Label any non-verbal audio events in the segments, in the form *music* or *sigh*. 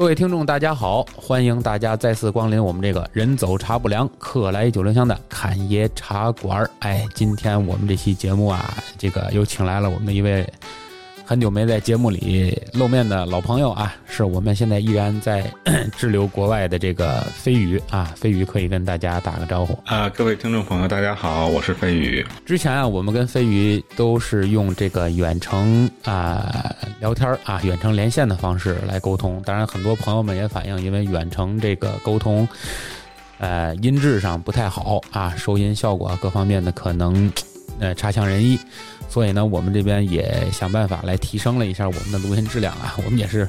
各位听众，大家好！欢迎大家再次光临我们这个人走茶不凉，客来九零香的侃爷茶馆。哎，今天我们这期节目啊，这个又请来了我们的一位。很久没在节目里露面的老朋友啊，是我们现在依然在滞留国外的这个飞鱼啊，飞鱼可以跟大家打个招呼啊，各位听众朋友，大家好，我是飞鱼。之前啊，我们跟飞鱼都是用这个远程啊聊天啊，远程连线的方式来沟通。当然，很多朋友们也反映，因为远程这个沟通，呃，音质上不太好啊，收音效果各方面的可能呃差强人意。所以呢，我们这边也想办法来提升了一下我们的录音质量啊。我们也是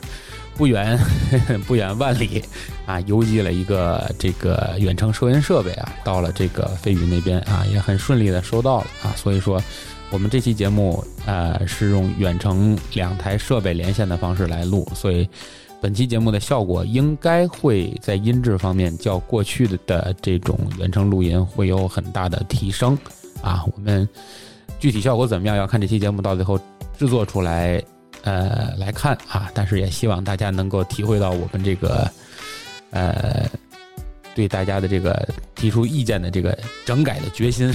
不远 *laughs* 不远万里啊，邮寄了一个这个远程收音设备啊，到了这个飞宇那边啊，也很顺利的收到了啊。所以说，我们这期节目呃是用远程两台设备连线的方式来录，所以本期节目的效果应该会在音质方面较过去的的这种远程录音会有很大的提升啊。我们。具体效果怎么样？要看这期节目到最后制作出来，呃，来看啊。但是也希望大家能够体会到我们这个，呃，对大家的这个提出意见的这个整改的决心。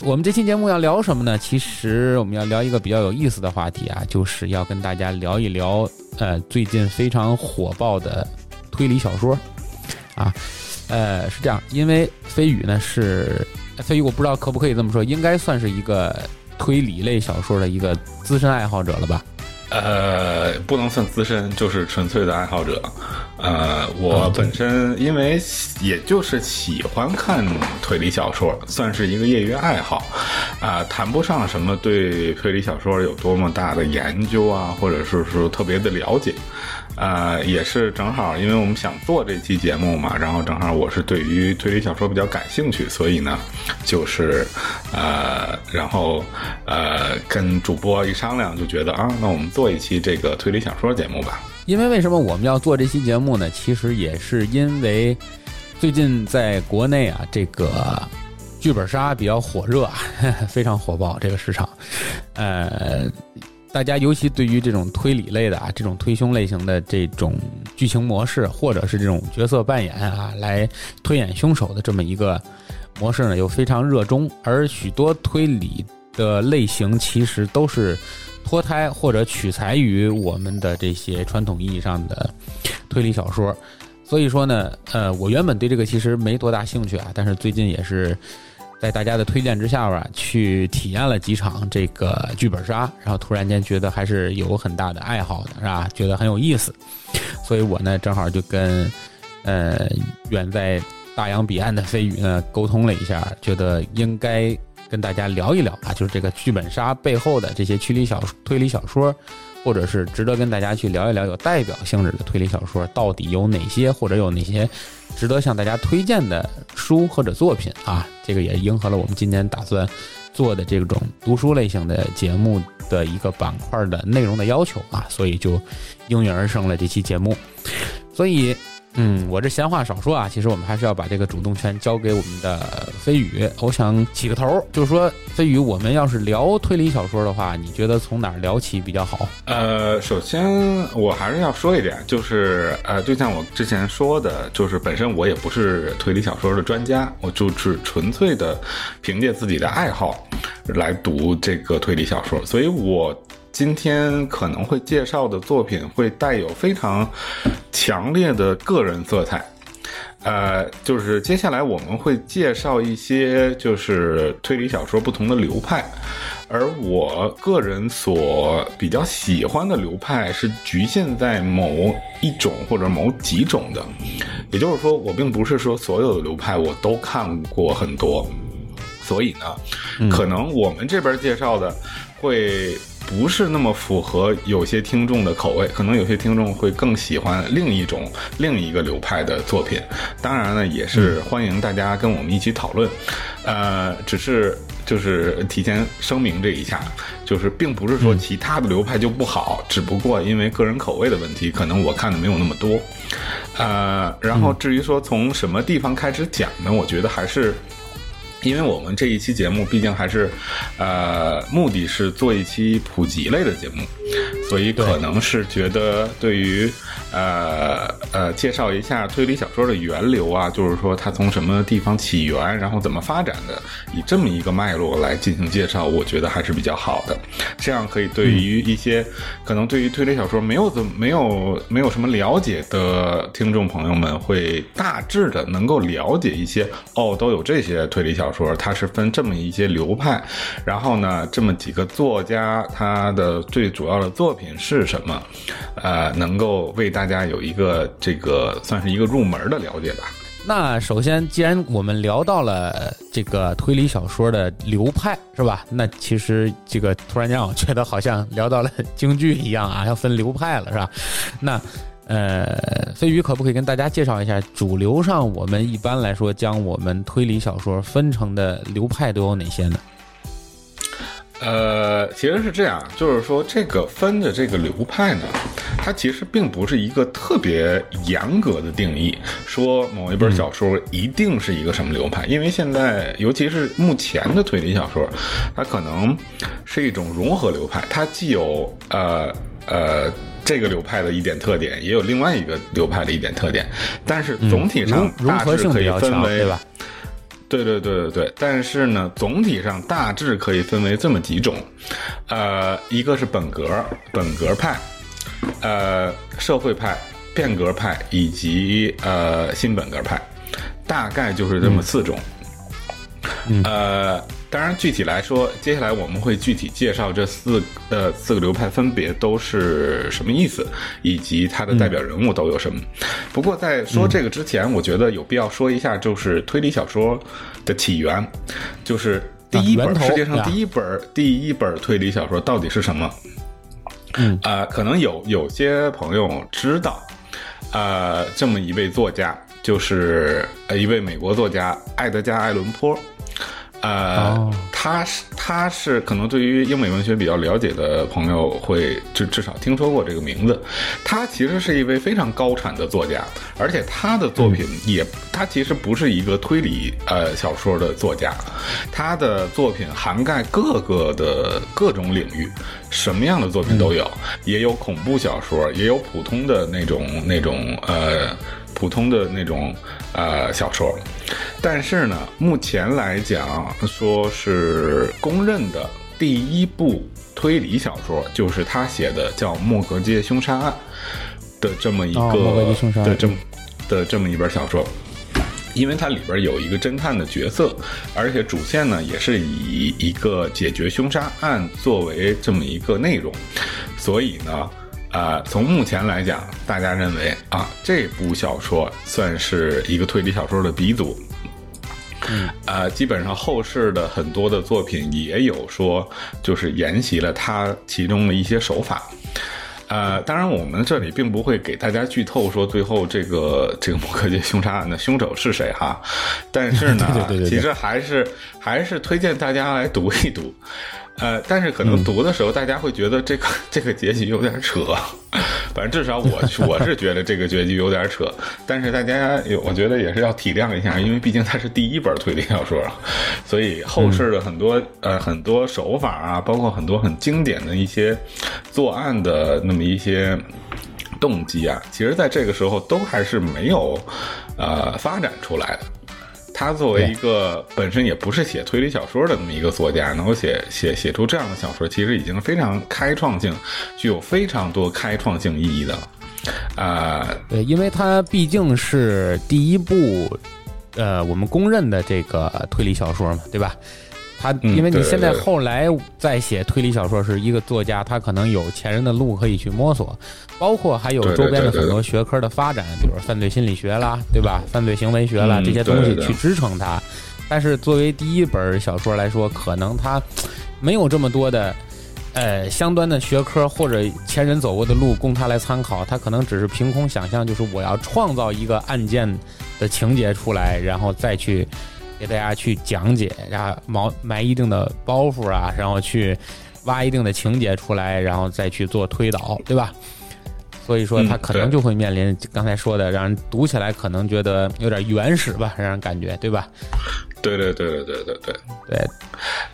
我们这期节目要聊什么呢？其实我们要聊一个比较有意思的话题啊，就是要跟大家聊一聊，呃，最近非常火爆的推理小说啊。呃，是这样，因为飞宇呢是。飞宇，我不知道可不可以这么说，应该算是一个推理类小说的一个资深爱好者了吧？呃，不能算资深，就是纯粹的爱好者。呃，我本身因为也就是喜欢看推理小说，算是一个业余爱好。啊，谈不上什么对推理小说有多么大的研究啊，或者是说特别的了解。呃，也是正好，因为我们想做这期节目嘛，然后正好我是对于推理小说比较感兴趣，所以呢，就是呃，然后呃，跟主播一商量，就觉得啊，那我们做一期这个推理小说节目吧。因为为什么我们要做这期节目呢？其实也是因为最近在国内啊，这个剧本杀比较火热，*laughs* 非常火爆这个市场，呃。大家尤其对于这种推理类的啊，这种推凶类型的这种剧情模式，或者是这种角色扮演啊，来推演凶手的这么一个模式呢，又非常热衷。而许多推理的类型其实都是脱胎或者取材于我们的这些传统意义上的推理小说。所以说呢，呃，我原本对这个其实没多大兴趣啊，但是最近也是。在大家的推荐之下吧，去体验了几场这个剧本杀，然后突然间觉得还是有很大的爱好的，是吧？觉得很有意思，所以我呢正好就跟呃远在大洋彼岸的飞宇呢沟通了一下，觉得应该跟大家聊一聊啊，就是这个剧本杀背后的这些推理小推理小说。或者是值得跟大家去聊一聊有代表性质的推理小说到底有哪些，或者有哪些值得向大家推荐的书或者作品啊？这个也迎合了我们今年打算做的这种读书类型的节目的一个板块的内容的要求啊，所以就应运而生了这期节目，所以。嗯，我这闲话少说啊，其实我们还是要把这个主动权交给我们的飞宇。我想起个头，就是说，飞宇，我们要是聊推理小说的话，你觉得从哪儿聊起比较好？呃，首先我还是要说一点，就是呃，就像我之前说的，就是本身我也不是推理小说的专家，我就是纯粹的凭借自己的爱好来读这个推理小说，所以我。今天可能会介绍的作品会带有非常强烈的个人色彩，呃，就是接下来我们会介绍一些就是推理小说不同的流派，而我个人所比较喜欢的流派是局限在某一种或者某几种的，也就是说，我并不是说所有的流派我都看过很多，所以呢，可能我们这边介绍的会。不是那么符合有些听众的口味，可能有些听众会更喜欢另一种、另一个流派的作品。当然呢，也是欢迎大家跟我们一起讨论。呃，只是就是提前声明这一下，就是并不是说其他的流派就不好，只不过因为个人口味的问题，可能我看的没有那么多。呃，然后至于说从什么地方开始讲呢？我觉得还是。因为我们这一期节目毕竟还是，呃，目的是做一期普及类的节目，所以可能是觉得对于呃呃介绍一下推理小说的源流啊，就是说它从什么地方起源，然后怎么发展的，以这么一个脉络来进行介绍，我觉得还是比较好的。这样可以对于一些可能对于推理小说没有怎么没有没有什么了解的听众朋友们，会大致的能够了解一些哦，都有这些推理小说，说它是分这么一些流派，然后呢，这么几个作家他的最主要的作品是什么，呃，能够为大家有一个这个算是一个入门的了解吧。那首先，既然我们聊到了这个推理小说的流派，是吧？那其实这个突然间我觉得好像聊到了京剧一样啊，要分流派了，是吧？那呃，飞鱼可不可以跟大家介绍一下，主流上我们一般来说将我们推理小说分成的流派都有哪些呢？呃，其实是这样，就是说这个分的这个流派呢，它其实并不是一个特别严格的定义，说某一本小说一定是一个什么流派，因为现在尤其是目前的推理小说，它可能是一种融合流派，它既有呃呃这个流派的一点特点，也有另外一个流派的一点特点，但是总体上大致可以分为，对吧？对对对对对，但是呢，总体上大致可以分为这么几种，呃，一个是本格本格派，呃，社会派、变革派以及呃新本格派，大概就是这么四种，呃。当然，具体来说，接下来我们会具体介绍这四呃四个流派分别都是什么意思，以及它的代表人物都有什么。不过在说这个之前，我觉得有必要说一下，就是推理小说的起源，就是第一本世界上第一本第一本推理小说到底是什么？嗯啊，可能有有些朋友知道，呃，这么一位作家，就是呃一位美国作家艾德加·艾伦坡。呃，他是他是可能对于英美文学比较了解的朋友会至至少听说过这个名字。他其实是一位非常高产的作家，而且他的作品也他其实不是一个推理呃小说的作家，他的作品涵盖各个的各种领域，什么样的作品都有，也有恐怖小说，也有普通的那种那种呃。普通的那种呃小说，但是呢，目前来讲，说是公认的第一部推理小说，就是他写的叫《莫格街凶杀案》的这么一个的这么的这么一本小说，因为它里边有一个侦探的角色，而且主线呢也是以一个解决凶杀案作为这么一个内容，所以呢。呃，从目前来讲，大家认为啊，这部小说算是一个推理小说的鼻祖。嗯，呃，基本上后世的很多的作品也有说，就是沿袭了他其中的一些手法。呃，当然，我们这里并不会给大家剧透说最后这个这个摩克街凶杀案的凶手是谁哈。但是呢，*laughs* 其实还是还是推荐大家来读一读。呃，但是可能读的时候，大家会觉得这个这个结局有点扯，反正至少我我是觉得这个结局有点扯。但是大家有，我觉得也是要体谅一下，因为毕竟它是第一本推理小说，所以后世的很多呃很多手法啊，包括很多很经典的一些作案的那么一些动机啊，其实在这个时候都还是没有呃发展出来的。他作为一个本身也不是写推理小说的那么一个作家，能够写写写出这样的小说，其实已经非常开创性，具有非常多开创性意义的了。啊，对，因为他毕竟是第一部，呃，我们公认的这个推理小说嘛，对吧？他因为你现在后来在写推理小说是一个作家，他可能有前人的路可以去摸索，包括还有周边的很多学科的发展，比如犯罪心理学啦，对吧？犯罪行为学啦这些东西去支撑他。但是作为第一本小说来说，可能他没有这么多的呃相端的学科或者前人走过的路供他来参考，他可能只是凭空想象，就是我要创造一个案件的情节出来，然后再去。给大家去讲解，然后埋埋一定的包袱啊，然后去挖一定的情节出来，然后再去做推导，对吧？所以说，他可能就会面临刚才说的，让人读起来可能觉得有点原始吧，让人感觉，对吧？对对对对对对对对，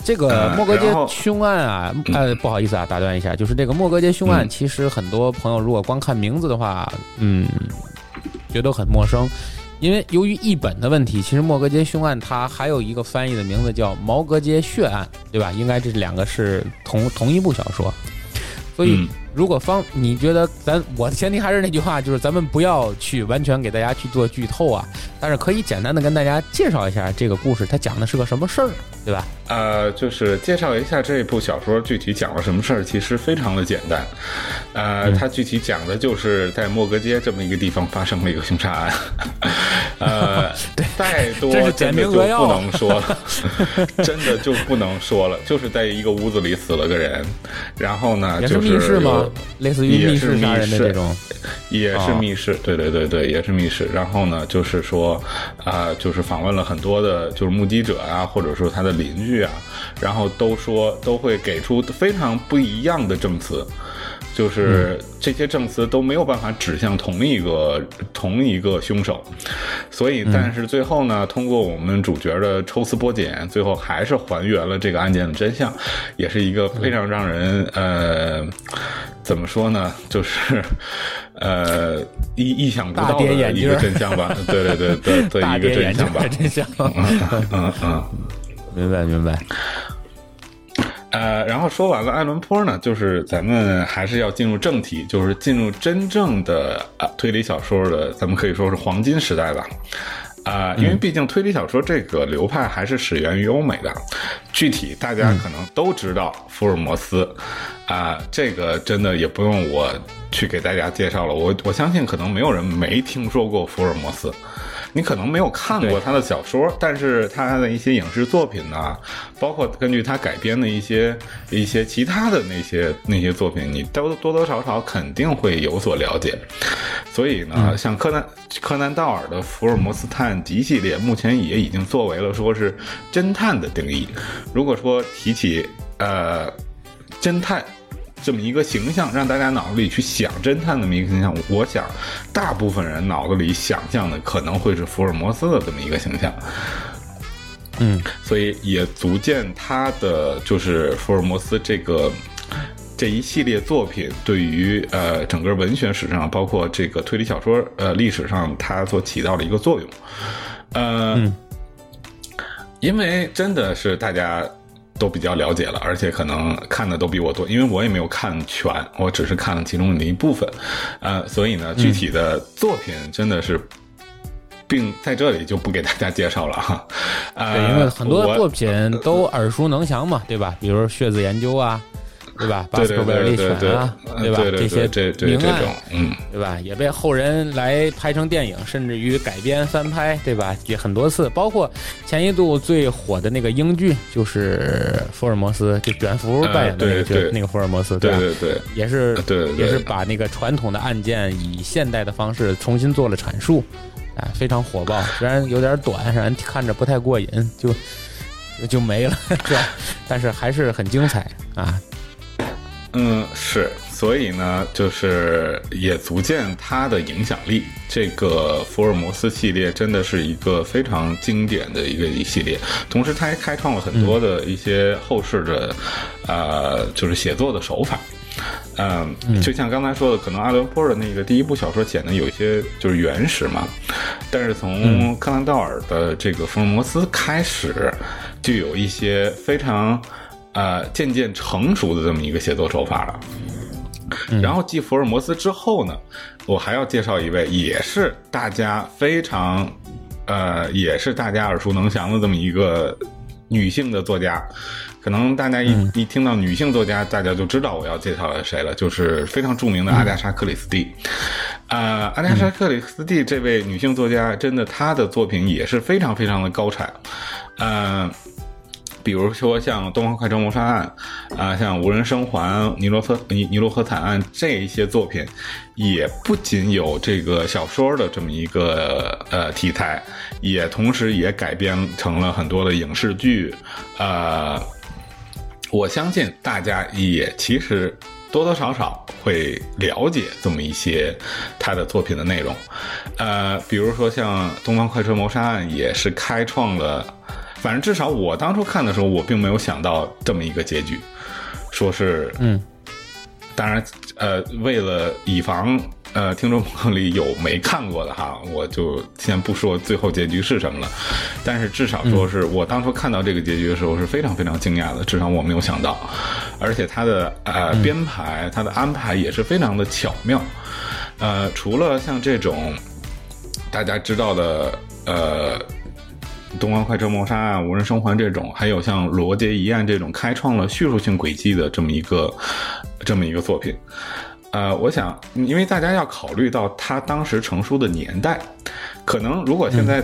这个嗯莫格街凶案啊，呃，不好意思啊，打断一下，就是这个莫格街凶案，嗯其实很多朋友如果光看名字的话，嗯，觉得很陌生。因为由于译本的问题，其实莫格街凶案它还有一个翻译的名字叫毛格街血案，对吧？应该这两个是同同一部小说，所以如果方你觉得咱我的前提还是那句话，就是咱们不要去完全给大家去做剧透啊，但是可以简单的跟大家介绍一下这个故事，它讲的是个什么事儿，对吧？呃，就是介绍一下这部小说具体讲了什么事儿，其实非常的简单。呃，嗯它具体讲的就是在莫格街这么一个地方发生了一个凶杀案。*laughs* 呃，再多简真的就明扼要不能说了，*laughs* 真的就不能说了，就是在一个屋子里死了个人，然后呢，就是密室吗有？类似于密室杀人的密室这种，也是哦密室，对对对对，也是密室。然后呢，就是说，啊、就是访问了很多的，就是目击者啊，或者说他的邻居啊，然后都说都会给出非常不一样的证词，就是这些证词都没有办法指向同一个同一个凶手，所以但是最后呢，通过我们主角的抽丝剥茧，最后还是还原了这个案件的真相，也是一个非常让人呃。怎么说呢？就是，呃，意意想不到的一个真相吧？对对对对对，一个真相吧。真相。嗯嗯。明白明白。呃，然后说完了爱伦坡呢，就是咱们还是要进入正题，就是进入真正的啊、推理小说的，咱们可以说是黄金时代吧。啊、因为毕竟推理小说这个流派还是始源于欧美的，具体大家可能都知道福尔摩斯，啊、这个真的也不用我去给大家介绍了，我我相信可能没有人没听说过福尔摩斯。你可能没有看过他的小说，但是他的一些影视作品呢、包括根据他改编的一些一些其他的那些那些作品，你都多多少少肯定会有所了解。所以呢，像柯南柯南道尔的《福尔摩斯探集》系列，目前也已经作为了说是侦探的定义。如果说提起呃侦探这么一个形象，让大家脑子里去想侦探这么一个形象，我想大部分人脑子里想象的可能会是福尔摩斯的这么一个形象。嗯，所以也足见他的就是福尔摩斯这个这一系列作品对于呃整个文学史上，包括这个推理小说呃历史上，它所起到的一个作用。呃，因为真的是大家。都比较了解了，而且可能看的都比我多，因为我也没有看全，我只是看了其中的一部分，呃，所以呢，具体的作品真的是，并在这里就不给大家介绍了哈，*laughs* 呃，对，因为很多作品都耳熟能详嘛，对吧？比如血字研究啊，对吧？巴 *laughs* 对对斯克维尔利对对对选啊，对吧？对对些这这明暗这种，嗯，对吧？也被后人来拍成电影，甚至于改编翻拍，对吧？也很多次，包括前一度最火的那个英剧，就是福尔摩斯，就卷福扮演的那个角、呃对对那个福尔摩斯，吧？对对对，也是对对对也是把那个传统的案件以现代的方式重新做了阐述，啊，非常火爆。虽然有点短，让人看着不太过瘾，就就就没了，*laughs* 是吧？但是还是很精彩啊。嗯，是，所以呢，就是也足见它的影响力。这个福尔摩斯系列真的是一个非常经典的一个一系列，同时它还开创了很多的一些后世的，呃，就是写作的手法。嗯，就像刚才说的，可能阿伦坡的那个第一部小说显得有一些就是原始嘛，但是从柯南道尔的这个福尔摩斯开始，就有一些非常呃渐渐成熟的这么一个写作手法了。然后继福尔摩斯之后呢，我还要介绍一位，也是大家非常呃，也是大家耳熟能详的这么一个女性的作家。可能大家一、一听到女性作家，大家就知道我要介绍的谁了，就是非常著名的阿加莎·克里斯蒂。呃，阿加莎·克里斯蒂这位女性作家，真的她的作品也是非常非常的高产。呃，比如说像《东方快车谋杀案》啊、像《无人生还》《尼罗河尼尼罗河惨案》这一些作品，也不仅有这个小说的这么一个呃题材，也同时也改编成了很多的影视剧，呃。我相信大家也其实多多少少会了解这么一些他的作品的内容，呃，比如说像《东方快车谋杀案》也是开创了反正至少我当初看的时候，我并没有想到这么一个结局，说是嗯，当然，呃，为了以防呃听众朋友里有没看过的哈，我就先不说最后结局是什么了。但是至少说是我当初看到这个结局的时候是非常非常惊讶的，至少我没有想到，而且它的呃编排、它的安排也是非常的巧妙。呃，除了像这种大家知道的呃。东方快车谋杀案、无人生还这种，还有像罗杰一案这种开创了叙述性轨迹的这么一个这么一个作品。呃，我想，因为大家要考虑到他当时成书的年代，可能如果现在，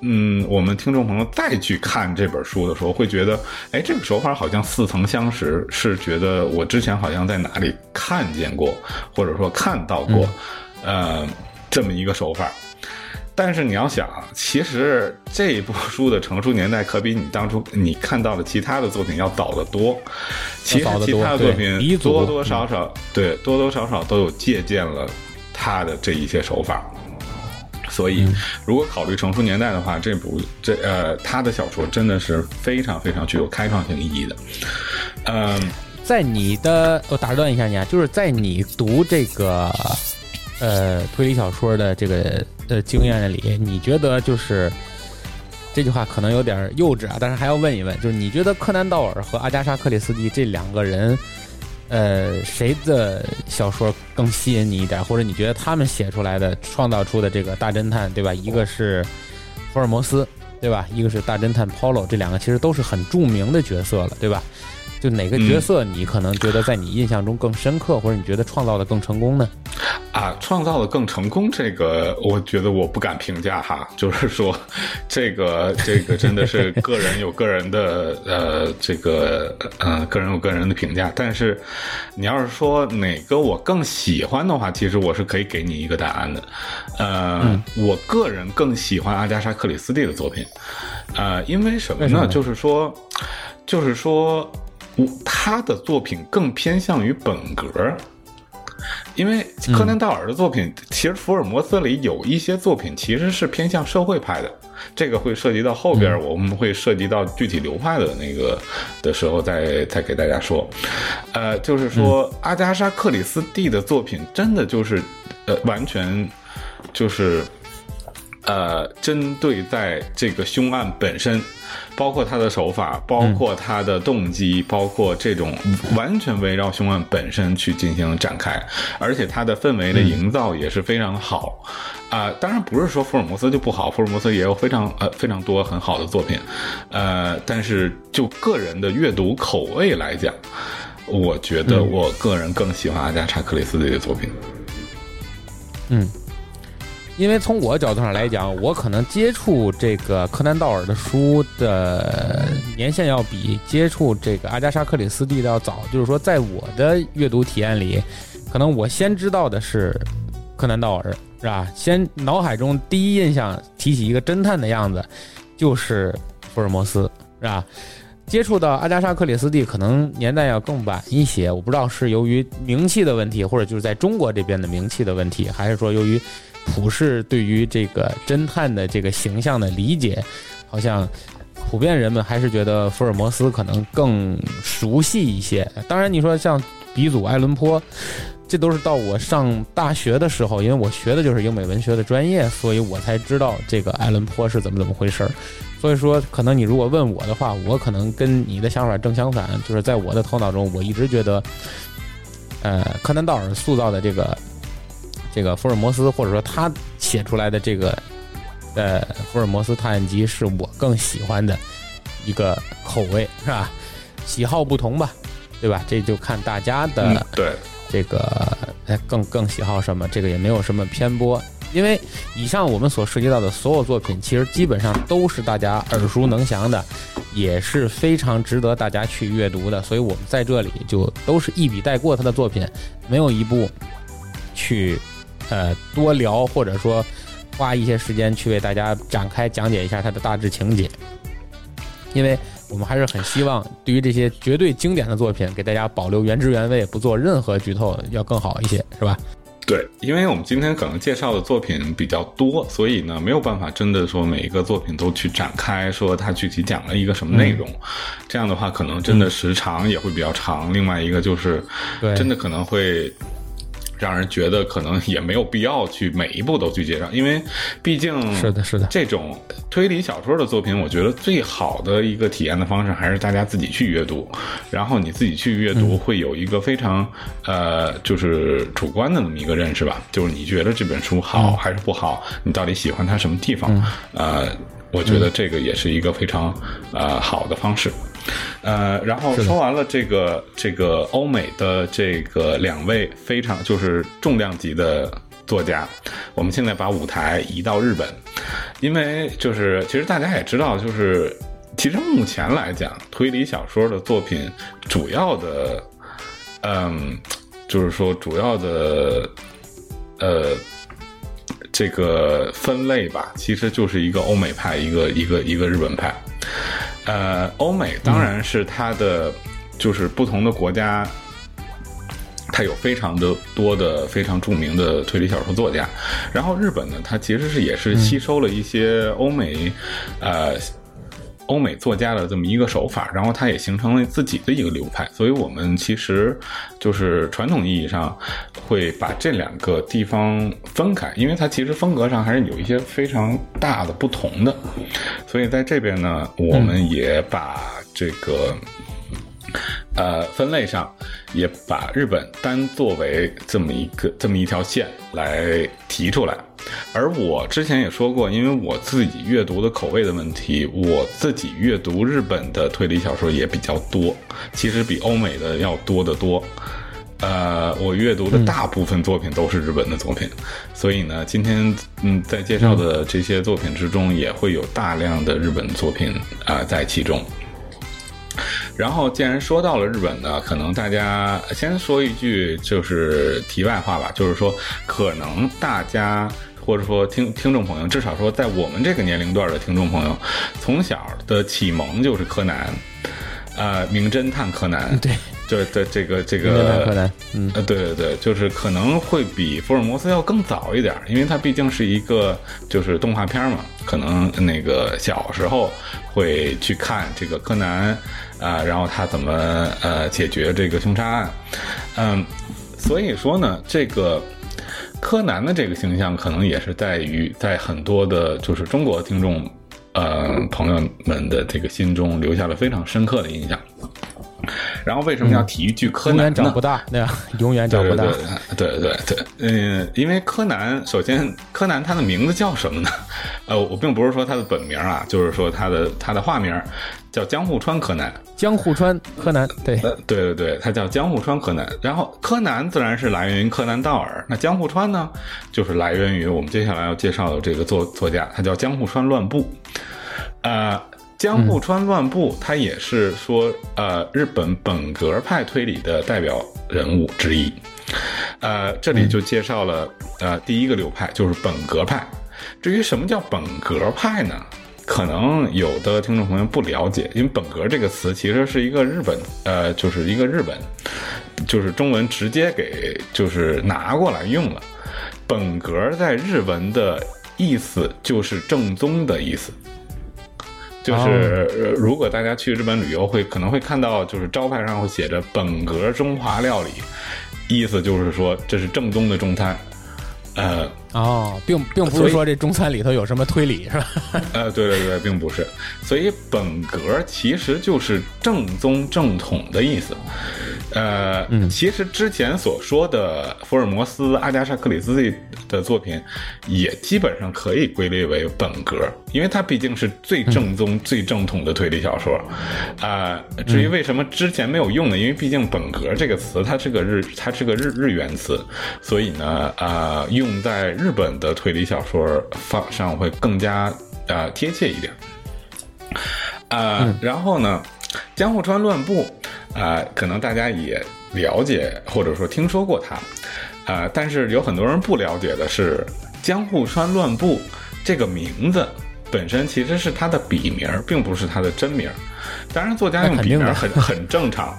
嗯，我们听众朋友再去看这本书的时候，会觉得，哎，这个手法好像似曾相识，是觉得我之前好像在哪里看见过，或者说看到过，呃，这么一个手法。但是你要想，其实这部书的成书年代可比你当初你看到的其他的作品要早得多。其实其他的作品多多少少对多多少少都有借鉴了他的这一些手法。所以，如果考虑成书年代的话，这部这呃他的小说真的是非常非常具有开创性意义的。嗯，在你的我打断一下你啊，就是在你读这个呃推理小说的这个。的经验里，你觉得就是这句话可能有点幼稚啊，但是还要问一问，就是你觉得柯南道尔和阿加莎克里斯蒂这两个人，呃，谁的小说更吸引你一点，或者你觉得他们写出来的、创造出的这个大侦探，对吧？一个是福尔摩斯，对吧？一个是大侦探 Polo，这两个其实都是很著名的角色了，对吧？就哪个角色你可能觉得在你印象中更深刻，或者你觉得创造的更成功呢？啊，创造的更成功，这个我觉得我不敢评价哈。*laughs* 就是说，*laughs* 这个这个真的是个人有个人的 *laughs* 呃，这个呃，个人有个人的评价。但是你要是说哪个我更喜欢的话，其实我是可以给你一个答案的。呃，我个人更喜欢阿加莎克里斯蒂的作品。呃，因为什么呢？就是说，就是说。他的作品更偏向于本格，因为柯南道尔的作品，其实福尔摩斯里有一些作品其实是偏向社会派的，这个会涉及到后边我们会涉及到具体流派的那个的时候再再给大家说。呃，就是说阿加莎克里斯蒂的作品真的就是呃完全就是呃针对在这个凶案本身。包括他的手法，包括他的动机，包括这种完全围绕凶案本身去进行展开，而且他的氛围的营造也是非常好啊。当然不是说福尔摩斯就不好，福尔摩斯也有非常呃非常多很好的作品，呃，但是就个人的阅读口味来讲，我觉得我个人更喜欢阿加莎克里斯蒂的作品。嗯。因为从我角度上来讲，我可能接触这个柯南道尔的书的年限要比接触这个阿加莎克里斯蒂的要早。就是说，在我的阅读体验里，可能我先知道的是柯南道尔，是吧？先脑海中第一印象提起一个侦探的样子，就是福尔摩斯，是吧？接触到阿加莎克里斯蒂，可能年代要更晚一些。我不知道是由于名气的问题，或者就是在中国这边的名气的问题，还是说由于。普世对于这个侦探的这个形象的理解，好像普遍人们还是觉得福尔摩斯可能更熟悉一些。当然，你说像鼻祖爱伦坡，这都是到我上大学的时候，因为我学的就是英美文学的专业，所以我才知道这个爱伦坡是怎么怎么回事儿。所以说，可能你如果问我的话，我可能跟你的想法正相反，就是在我的头脑中，我一直觉得，呃，柯南道尔塑造的这个。这个福尔摩斯，或者说他写出来的这个，呃，福尔摩斯探案集是我更喜欢的一个口味，是吧？喜好不同吧，对吧？这就看大家的对这个更更喜好什么，这个也没有什么偏颇。因为以上我们所涉及到的所有作品，其实基本上都是大家耳熟能详的，也是非常值得大家去阅读的。所以我们在这里就都是一笔带过他的作品，没有一部去。呃，多聊或者说花一些时间去为大家展开讲解一下它的大致情节，因为我们还是很希望对于这些绝对经典的作品，给大家保留原汁原味，不做任何剧透，要更好一些，是吧？对，因为我们今天可能介绍的作品比较多，所以呢没有办法真的说每一个作品都去展开说它具体讲了一个什么内容，这样的话可能真的时长也会比较长。另外一个就是，对真的可能会。让人觉得可能也没有必要去每一步都去介绍，因为毕竟是的是的这种推理小说的作品，我觉得最好的一个体验的方式还是大家自己去阅读，然后你自己去阅读会有一个非常、呃，就是主观的那么一个认识吧，就是你觉得这本书好还是不好，你到底喜欢它什么地方？呃，我觉得这个也是一个非常呃好的方式。呃，然后说完了这个这个欧美的这个两位非常就是重量级的作家，我们现在把舞台移到日本，因为就是其实大家也知道，就是其实目前来讲，推理小说的作品主要的，嗯，就是说主要的，呃。这个分类吧，其实就是一个欧美派，一个一个一个日本派。呃，欧美当然是它的，就是不同的国家，它有非常的多的非常著名的推理小说作家。然后日本呢，它其实是也是吸收了一些欧美，呃。欧美作家的这么一个手法，然后它也形成了自己的一个流派，所以我们其实就是传统意义上会把这两个地方分开，因为它其实风格上还是有一些非常大的不同的，所以在这边呢，我们也把这个。呃，分类上也把日本单作为这么一个这么一条线来提出来，而我之前也说过，因为我自己阅读的口味的问题，我自己阅读日本的推理小说也比较多，其实比欧美的要多得多。呃，我阅读的大部分作品都是日本的作品，所以呢，今天嗯，在介绍的这些作品之中，也会有大量的日本作品啊、在其中。然后，既然说到了日本呢，可能大家先说一句就是题外话吧，就是说，可能大家或者说听听众朋友，至少说在我们这个年龄段的听众朋友，从小的启蒙就是柯南，呃，名侦探柯南，*laughs* 对，就是这这个这个柯南，嗯，呃，对对对，就是可能会比福尔摩斯要更早一点，因为它毕竟是一个就是动画片嘛，可能那个小时候会去看这个柯南啊、然后他怎么呃解决这个凶杀案，嗯，所以说呢，这个柯南的这个形象可能也是在于在很多的就是中国听众呃朋友们的这个心中留下了非常深刻的印象。然后为什么要体育剧柯永南呢？远长不大，对吧？*laughs* 永远长不大。对对对嗯，因为柯南，首先柯南他的名字叫什么呢？呃，我并不是说他的本名啊，就是说他的他的化名叫江户川柯南。江户川柯南，对，呃，对对对，他叫江户川柯南。然后柯南自然是来源于柯南道尔，那江户川呢，就是来源于我们接下来要介绍的这个作作家，他叫江户川乱步。呃，江户川乱步，他也是说呃日本本格派推理的代表人物之一。呃，这里就介绍了呃第一个流派，就是本格派。至于什么叫本格派呢？可能有的听众朋友不了解，因为“本格”这个词其实是一个日本，呃，就是一个日本，就是中文直接给就是拿过来用了。本格在日文的意思就是正宗的意思，就是、呃如果大家去日本旅游会可能会看到，就是招牌上会写着“本格中华料理”，意思就是说这是正宗的中餐。呃，哦，并并不是说这中餐里头有什么推理是吧？*laughs* 呃，对对对，并不是，所以本格其实就是正宗正统的意思。呃，其实之前所说的福尔摩斯、阿加莎·克里斯蒂的作品，也基本上可以归类为本格，因为它毕竟是最正宗、最正统的推理小说。啊、至于为什么之前没有用呢？因为毕竟“本格”这个词，它是个日，它是个日日元词，所以呢，啊、用在日本的推理小说方上会更加呃贴切一点。啊、然后呢，江户川乱步，啊，可能大家也了解或者说听说过他，呃，但是有很多人不了解的是，江户川乱步这个名字本身其实是他的笔名，并不是他的真名。当然，作家用笔名很很正常，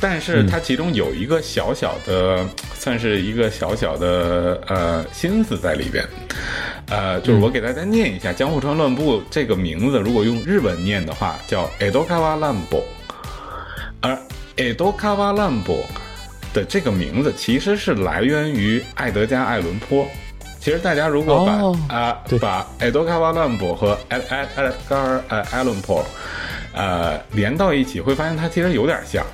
但是它其中有一个小小的算是一个小小的呃心思在里边。呃，就是我给大家念一下江户川乱步这个名字，如果用日文念的话，叫 Edokawa Lambo。而 Edokawa Lambo 的这个名字其实是来源于爱德加·爱伦坡。其实大家如果把啊、把 Edokawa Lambo 和 Ed Ed Edgar 呃 Allan Poe 呃连到一起，会发现它其实有点像。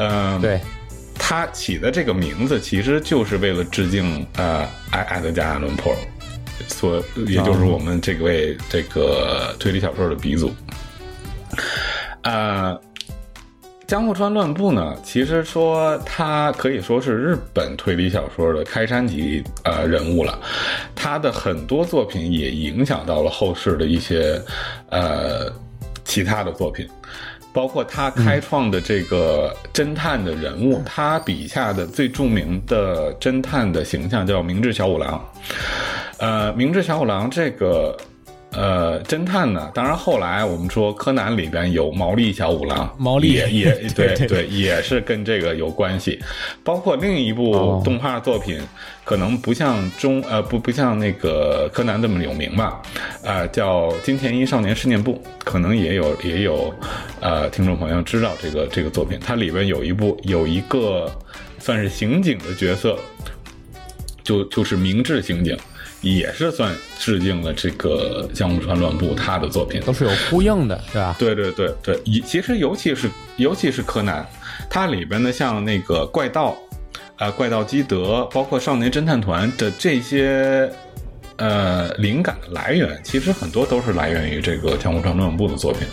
嗯、对，他起的这个名字其实就是为了致敬呃爱爱德加·艾伦坡，所也就是我们这位这个推理小说的鼻祖。呃，江户川乱步呢，其实说他可以说是日本推理小说的开山级呃人物了，他的很多作品也影响到了后世的一些呃其他的作品。包括他开创的这个侦探的人物，他笔下的最著名的侦探的形象叫明智小五郎。呃，明智小五郎这个呃侦探呢，当然后来我们说柯南里边有毛利小五郎，毛利也也 *laughs* 对对也是跟这个有关系。包括另一部哦动画作品，可能不像中呃不不像那个柯南这么有名吧，呃叫《金田一少年事件簿》，可能也有也有呃听众朋友知道这个这个作品，它里边有一部有一个算是刑警的角色，就就是明智刑警。也是算致敬了这个江户川乱步他的作品，都是有呼应的，对吧？对对对对，以其实尤其是尤其是柯南，它里边的像那个怪盗，啊、怪盗基德，包括少年侦探团的这些呃灵感的来源，其实很多都是来源于这个江户川乱步的作品，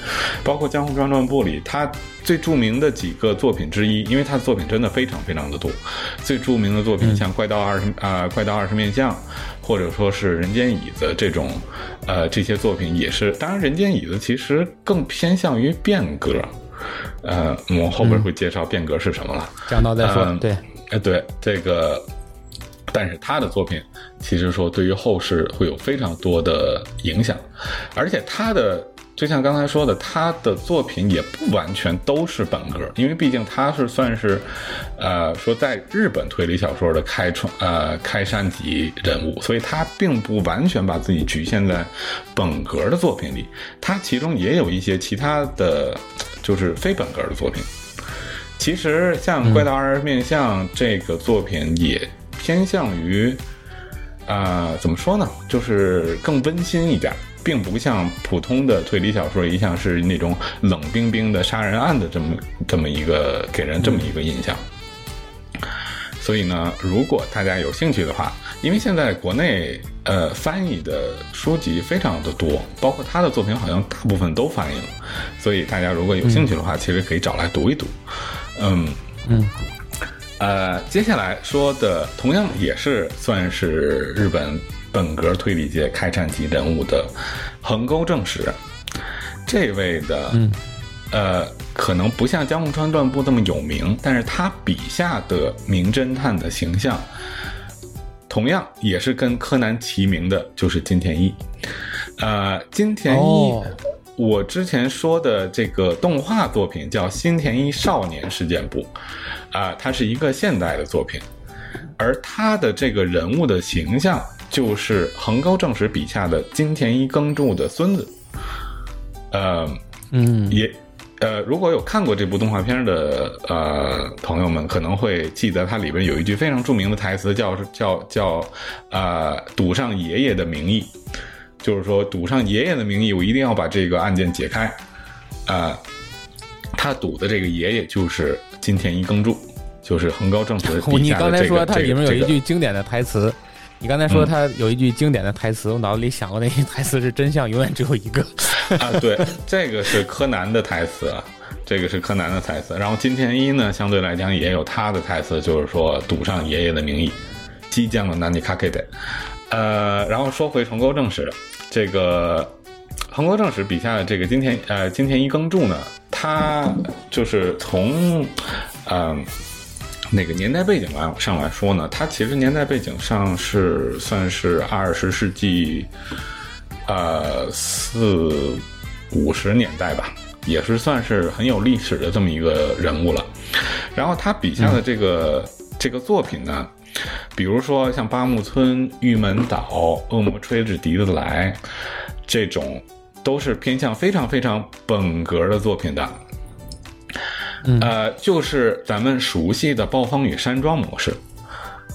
包括江户川乱步里他最著名的几个作品之一，因为他的作品真的非常非常的多，最著名的作品像怪盗二十啊、怪盗二十面相。或者说是人间椅子这种，呃，这些作品也是。当然，人间椅子其实更偏向于变革，呃，我们后边会介绍变革是什么了。讲到再说，嗯对，哎，对这个，但是他的作品其实说对于后世会有非常多的影响，而且他的就像刚才说的，他的作品也不完全都是本格，因为毕竟他是算是，呃，说在日本推理小说的开创呃开山级人物，所以他并不完全把自己局限在本格的作品里，他其中也有一些其他的，就是非本格的作品。其实像《怪盗二十面相》这个作品也偏向于，啊、怎么说呢，就是更温馨一点，并不像普通的推理小说一向是那种冷冰冰的杀人案的这么这么一个给人这么一个印象。所以呢，如果大家有兴趣的话，因为现在国内呃翻译的书籍非常的多，包括他的作品好像大部分都翻译了，所以大家如果有兴趣的话，其实可以找来读一读。嗯嗯，呃，接下来说的同样也是算是日本本格推理界开战级人物的横沟正史，这位的，嗯，呃，可能不像江户川乱步这么有名，但是他笔下的名侦探的形象，同样也是跟柯南齐名的，就是金田一。呃，金田一，哦。我之前说的这个动画作品叫《新田一少年事件簿》，啊、它是一个现代的作品，而他的这个人物的形象就是横高正史笔下的金田一耕助的孙子。呃，嗯，也呃，如果有看过这部动画片的呃朋友们，可能会记得它里边有一句非常著名的台词叫，叫叫呃赌上爷爷的名义，就是说赌上爷爷的名义，我一定要把这个案件解开。啊、他赌的这个爷爷就是金田一耕助，就是横高正史笔下的这个。*laughs* 你刚才说它里面有一句经典的台词，你刚才说他有一句经典的台词，我脑子里想过那句台词是“真相永远只有一个 *laughs* 啊，对，这个是柯南的台词啊，这个是柯南的台词。然后金田一呢，相对来讲也有他的台词，就是说赌上爷爷的名义，激将了南尼卡克的。呃，然后说回横沟正史，这个横沟正史笔下的这个金田呃金田一耕助呢，他就是从嗯。那个年代背景来上来说呢，它其实年代背景上是算是二十世纪，呃四五十年代吧，也是算是很有历史的这么一个人物了。然后他笔下的这个、这个作品呢，比如说像八木村、玉门岛、恶魔吹着笛子来这种，都是偏向非常非常本格的作品的。呃，就是咱们熟悉的暴风雨山庄模式。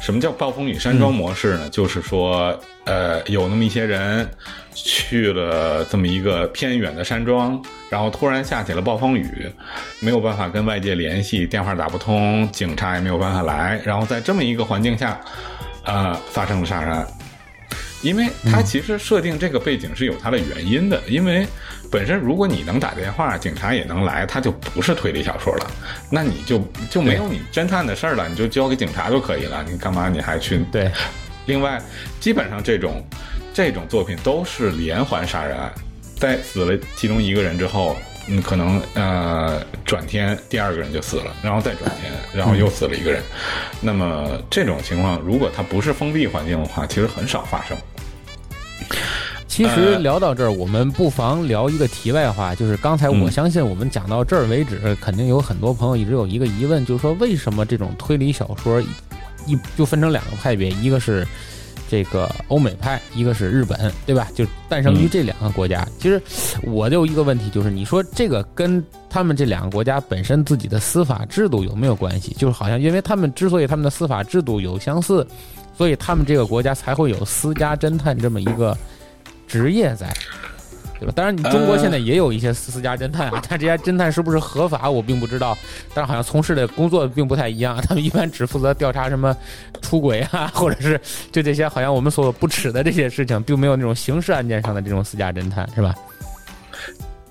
什么叫暴风雨山庄模式呢？就是说，呃，有那么一些人去了这么一个偏远的山庄，然后突然下起了暴风雨，没有办法跟外界联系，电话打不通，警察也没有办法来，然后在这么一个环境下，呃，发生了杀人案。因为它其实设定这个背景是有它的原因的，因为本身如果你能打电话，警察也能来，它就不是推理小说了，那你就就没有你侦探的事儿了，你就交给警察就可以了，你干嘛你还去？对。另外，基本上这种这种作品都是连环杀人案，在死了其中一个人之后，嗯，可能呃转天第二个人就死了，然后再转天，然后又死了一个人。那么这种情况，如果它不是封闭环境的话，其实很少发生。其实聊到这儿，我们不妨聊一个题外话，就是刚才我相信我们讲到这儿为止，肯定有很多朋友一直有一个疑问，就是说为什么这种推理小说一就分成两个派别，一个是这个欧美派，一个是日本，对吧？就诞生于这两个国家。其实我就一个问题，就是你说这个跟他们这两个国家本身自己的司法制度有没有关系？就是好像因为他们之所以他们的司法制度有相似，所以他们这个国家才会有私家侦探这么一个。职业在，对吧？当然，你中国现在也有一些私家侦探啊，*laughs* 但这些侦探是不是合法，我并不知道。但是好像从事的工作并不太一样，他们一般只负责调查什么出轨啊，或者是就这些好像我们所不耻的这些事情，并没有那种刑事案件上的这种私家侦探，是吧？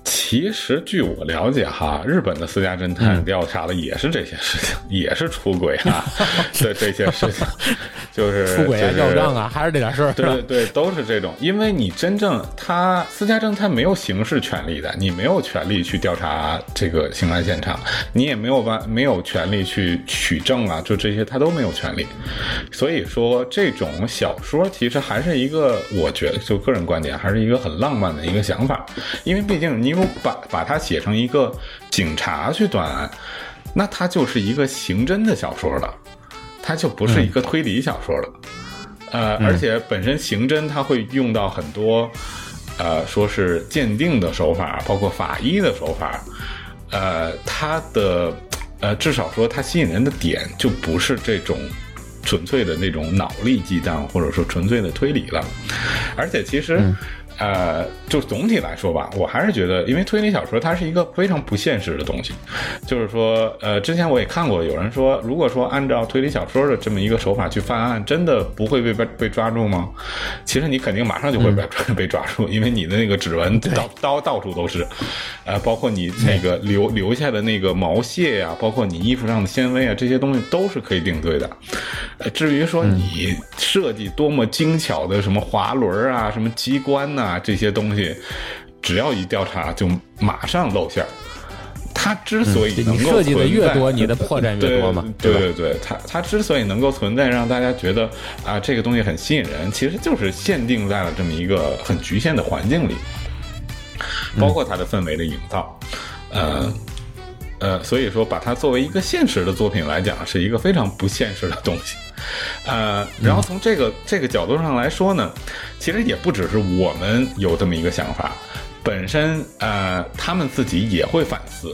其实，据我了解，哈，日本的私家侦探调查的也是这些事情，*laughs* 也是出轨啊，*laughs* 对这些事情，*laughs* 就是出轨啊、要账啊，还是这点事儿。对对对，都是这种。因为你真正他私家侦探没有刑事权利的，你没有权利去调查这个刑案现场，你也没有办没有权利去取证啊，就这些他都没有权利。所以说，这种小说其实还是一个，我觉得就个人观点，还是一个很浪漫的一个想法，因为毕竟你。把把它写成一个警察去断案，那它就是一个刑侦的小说了，它就不是一个推理小说了。呃，而且本身刑侦它会用到很多，呃，说是鉴定的手法，包括法医的手法。呃，它的呃，至少说它吸引人的点就不是这种纯粹的那种脑力激荡，或者说纯粹的推理了。而且其实。呃，就总体来说吧，我还是觉得，因为推理小说它是一个非常不现实的东西。就是说，呃，之前我也看过，有人说，如果说按照推理小说的这么一个手法去犯案，真的不会被被被抓住吗？其实你肯定马上就会被抓被抓住，因为你的那个指纹到到到处都是，呃，包括你那个留留下的那个毛屑呀，包括你衣服上的纤维啊，这些东西都是可以定罪的。呃，至于说你设计多么精巧的什么滑轮啊，什么机关呐。啊，这些东西，只要一调查就马上露馅儿。它之所以能够设计的越多，你的破绽越多嘛？对对对，它它之所以能够存在，让大家觉得啊，这个东西很吸引人，其实就是限定在了这么一个很局限的环境里，包括它的氛围的营造，呃呃，所以说把它作为一个现实的作品来讲，是一个非常不现实的东西。呃，然后从这个这个角度上来说呢，其实也不只是我们有这么一个想法，本身呃，他们自己也会反思，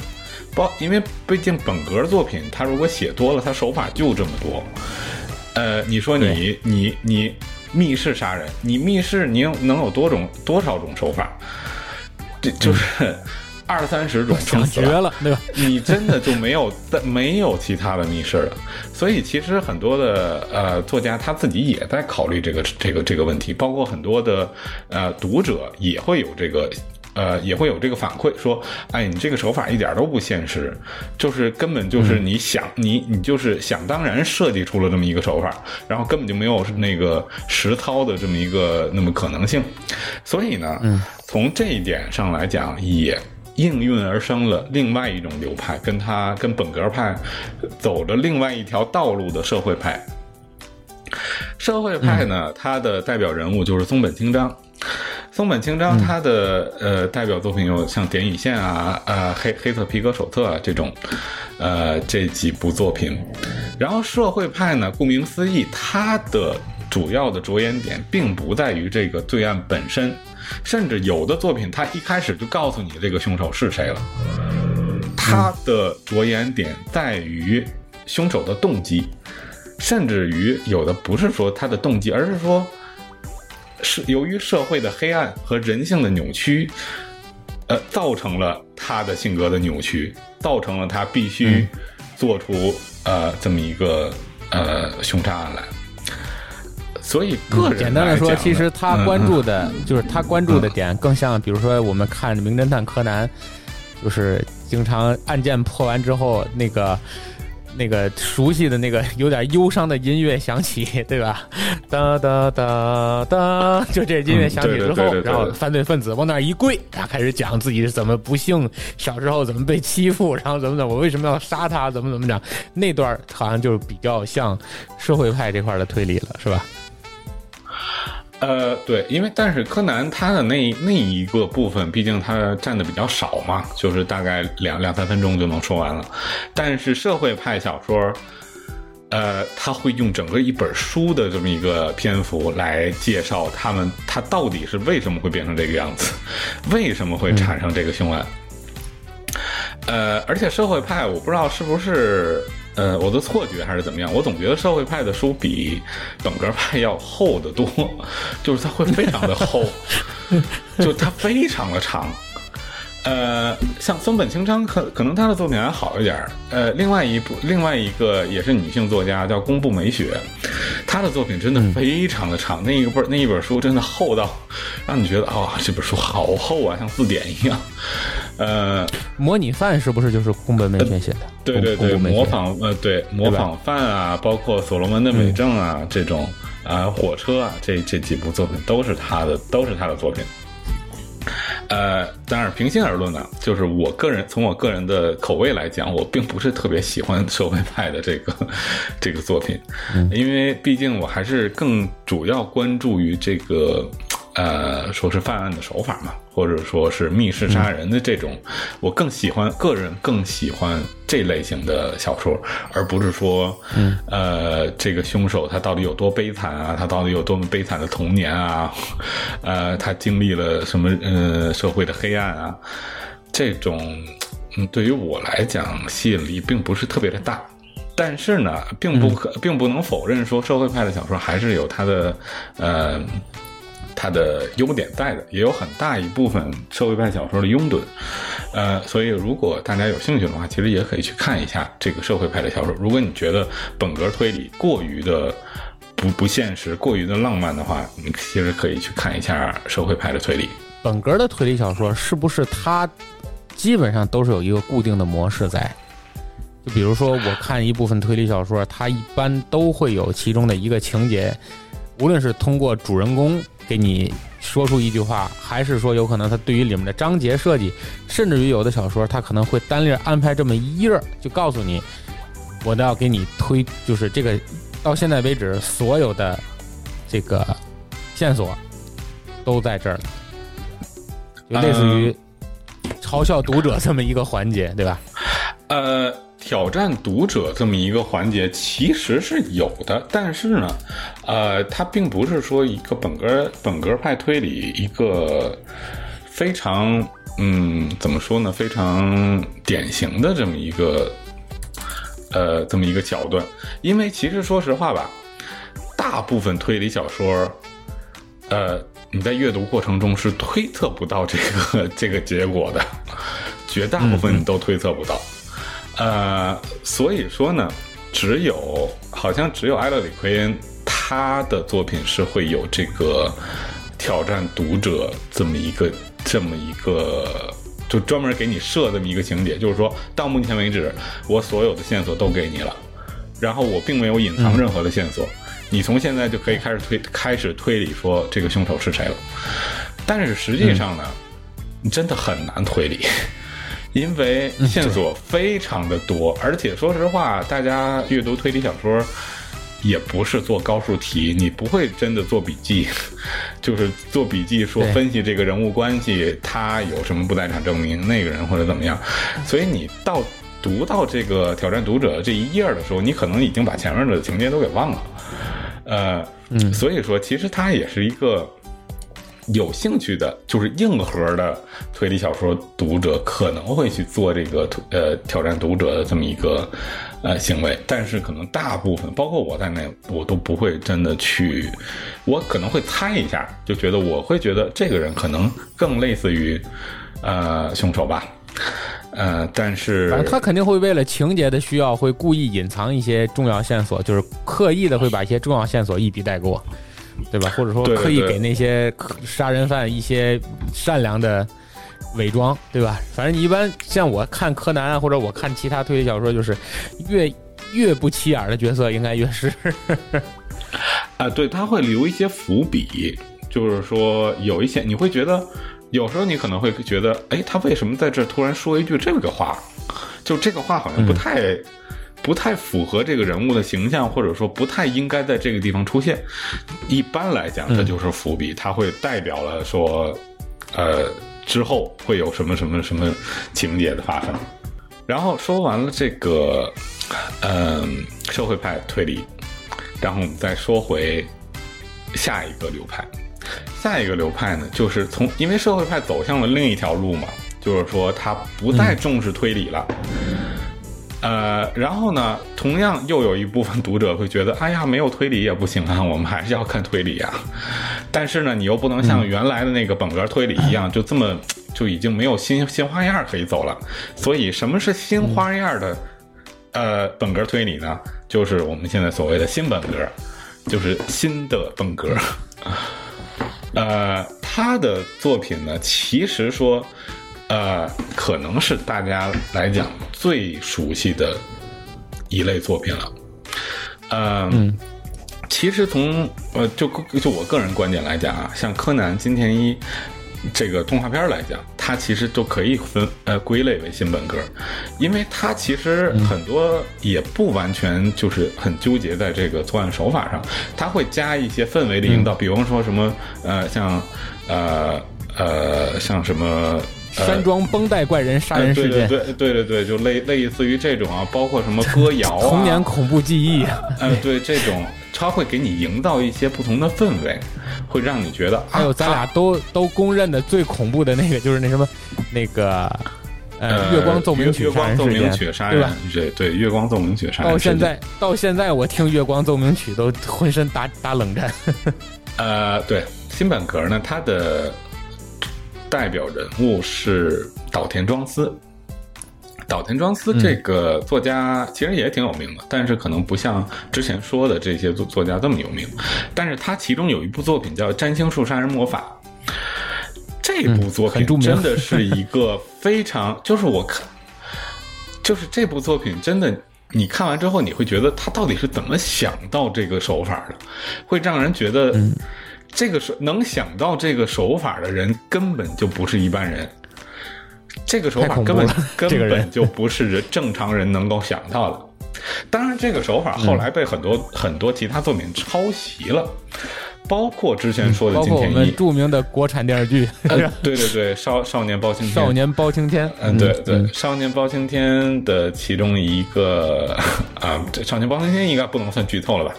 包因为毕竟本格作品，他如果写多了，他手法就这么多。呃，你说你你你密室杀人，你密室你能有多种多少种手法？这就是。*laughs* 二三十种，想绝了，对吧？你真的就没有在没有其他的密室了，所以其实很多的呃作家他自己也在考虑这个这个这个问题，包括很多的呃读者也会有这个呃也会有这个反馈，说哎你这个手法一点都不现实，就是根本就是你想你你就是想当然设计出了这么一个手法，然后根本就没有那个实操的这么一个那么可能性，所以呢，从这一点上来讲也。应运而生了另外一种流派，跟他跟本格派走着另外一条道路的社会派。社会派呢，他的代表人物就是松本清张。松本清张他的、呃代表作品有像《点与线》啊、呃黑黑色皮革手册啊这种，呃这几部作品。然后社会派呢，顾名思义，它的主要的着眼点并不在于这个罪案本身，甚至有的作品它一开始就告诉你这个凶手是谁了。它的着眼点在于凶手的动机，甚至于有的不是说他的动机，而是说是由于社会的黑暗和人性的扭曲，呃，造成了他的性格的扭曲，造成了他必须做出、呃这么一个呃凶杀案来。所以个人简单的说，来讲呢其实他嗯关注的、就是他关注的点，更像比如说我们看《名侦探柯南》，就是经常案件破完之后，那个那个熟悉的那个有点忧伤的音乐响起，*laughs* 对吧？哒哒哒哒，就这音乐响起之后，嗯对对对对对然后犯罪分子往那儿一跪，然后开始讲自己是怎么不幸，小时候怎么被欺负，然后怎么怎么，我为什么要杀他，怎么怎么着。那段好像就是比较像社会派这块的推理了，是吧？呃，对，因为但是柯南他的那那一个部分，毕竟他占的比较少嘛，就是大概两两三分钟就能说完了。但是社会派小说，呃，他会用整个一本书的这么一个篇幅来介绍他们他到底是为什么会变成这个样子，*laughs* 为什么会产生这个凶案。呃，而且社会派，我不知道是不是呃我的错觉还是怎么样，我总觉得社会派的书比本格派要厚得多，就是它会非常的厚，*laughs* 就它非常的长。呃，像松本清张可可能他的作品还好一点儿。呃，另外一部另外一个也是女性作家叫宫部美雪，她的作品真的非常的长，那一个本那一本书真的厚到让你觉得啊、这本书好厚啊，像字典一样。呃，模拟犯是不是就是宫本美雪写的？对对对，模仿呃，对模仿犯啊，包括所罗门的美证啊，这种啊、火车啊，这这几部作品都是他的，都是他的作品。呃，当然，平心而论呢，就是我个人从我个人的口味来讲，我并不是特别喜欢社会派的这个这个作品，因为毕竟我还是更主要关注于这个呃，说是犯案的手法嘛，或者说是密室杀人的这种，我更喜欢个人更喜欢这类型的小说，而不是说，呃，这个凶手他到底有多悲惨啊，他到底有多么悲惨的童年啊，*laughs* 呃，他经历了什么呃社会的黑暗啊，这种，嗯，对于我来讲吸引力并不是特别的大。但是呢，并不可，并不能否认说社会派的小说还是有它的，呃，它的优点在的，也有很大一部分社会派小说的拥趸，呃，所以如果大家有兴趣的话，其实也可以去看一下这个社会派的小说。如果你觉得本格推理过于的不不现实、过于的浪漫的话，你其实可以去看一下社会派的推理。本格的推理小说是不是它基本上都是有一个固定的模式在？就比如说，我看一部分推理小说，它一般都会有其中的一个情节，无论是通过主人公给你说出一句话，还是说有可能他对于里面的章节设计，甚至于有的小说他可能会单列安排这么一页，就告诉你，我都要给你推，就是这个到现在为止所有的这个线索都在这儿了。就类似于嘲笑读者这么一个环节，对吧？*laughs* 呃，挑战读者这么一个环节其实是有的，但是呢，呃，它并不是说一个本格本格派推理一个非常嗯怎么说呢，非常典型的这么一个呃这么一个桥段，因为其实说实话吧，大部分推理小说，呃，你在阅读过程中是推测不到这个这个结果的，绝大部分你都推测不到。呃，所以说呢，只有好像只有埃勒里奎恩他的作品是会有这个挑战读者这么一个这么一个。就专门给你设这么一个情节，就是说到目前为止，我所有的线索都给你了，然后我并没有隐藏任何的线索，你从现在就可以开始推开始推理说这个凶手是谁了。但是实际上呢，你真的很难推理，因为线索非常的多，而且说实话，大家阅读推理小说也不是做高数题，你不会真的做笔记，*laughs* 就是做笔记说分析这个人物关系，他有什么不在场证明，那个人或者怎么样。所以你到读到这个挑战读者这一页的时候，你可能已经把前面的情节都给忘了。呃，嗯所以说其实它也是一个。有兴趣的，就是硬核的推理小说读者可能会去做这个呃挑战读者的这么一个呃行为，但是可能大部分，包括我在内，我都不会真的去，我可能会猜一下，就觉得我会觉得这个人可能更类似于呃凶手吧，呃，但是反正他肯定会为了情节的需要，会故意隐藏一些重要线索，就是刻意的会把一些重要线索一笔带过，对吧？或者说刻意给那些杀人犯一些善良的伪装，对吧？反正你一般像我看柯南啊，或者我看其他推理小说，就是越越不起眼的角色，应该越是 *laughs* 啊，对，他会留一些伏笔，就是说有一些你会觉得，有时候你可能会觉得，哎，他为什么在这突然说一句这个话？就这个话好像不太、不太符合这个人物的形象，或者说不太应该在这个地方出现。一般来讲，它就是伏笔，它会代表了说，呃，之后会有什么什么什么情节的发生。然后说完了这个，嗯、社会派推理，然后我们再说回下一个流派。下一个流派呢，就是从因为社会派走向了另一条路嘛，就是说他不再重视推理了。呃，然后呢，同样又有一部分读者会觉得，哎呀，没有推理也不行啊，我们还是要看推理啊。但是呢，你又不能像原来的那个本格推理一样，就这么就已经没有新新花样可以走了。所以，什么是新花样的、呃本格推理呢？就是我们现在所谓的新本格，就是新的本格。*laughs* 呃，他的作品呢，其实说，呃，可能是大家来讲最熟悉的一类作品了。呃、嗯其实从呃，就就我个人观点来讲啊，像柯南、金田一这个动画片来讲，它其实都可以分呃归类为新本格，因为它其实很多也不完全就是很纠结在这个作案手法上，它会加一些氛围的引导，比方说什么呃像呃呃像什么。山庄绷带怪人杀人事件、呃、对对对对对对，就类类似于这种啊，包括什么歌谣啊，童年恐怖记忆，*laughs* 呃，对这种，它会给你营造一些不同的氛围，会让你觉得。还有咱俩都、都公认的最恐怖的那个，就是那什么，那个呃，月光奏鸣曲杀人事件，对吧？对对，月光奏鸣曲杀人到现在到现在，我听月光奏鸣曲都浑身打打冷战。*laughs* 呃，对，新本格呢，它的。代表人物是岛田庄司。岛田庄司这个作家其实也挺有名的，嗯、但是可能不像之前说的这些作作家这么有名。但是他其中有一部作品叫《占星术杀人魔法》，这部作品真的是一个非常，*laughs* 就是我看，就是这部作品真的，你看完之后你会觉得他到底是怎么想到这个手法的，会让人觉得。嗯这个手能想到这个手法的人根本就不是一般人，这个手法根本根本就不是人正常人能够想到的。当然，这个手法后来被很多、嗯、很多其他作品抄袭了，包括之前说的金田一，包括我们著名的国产电视剧，呃、对对对，少少年包青天，少年包青天，嗯，对对，少年包青天的其中一个 *laughs* 啊，这少年包青天应该不能算剧透了吧？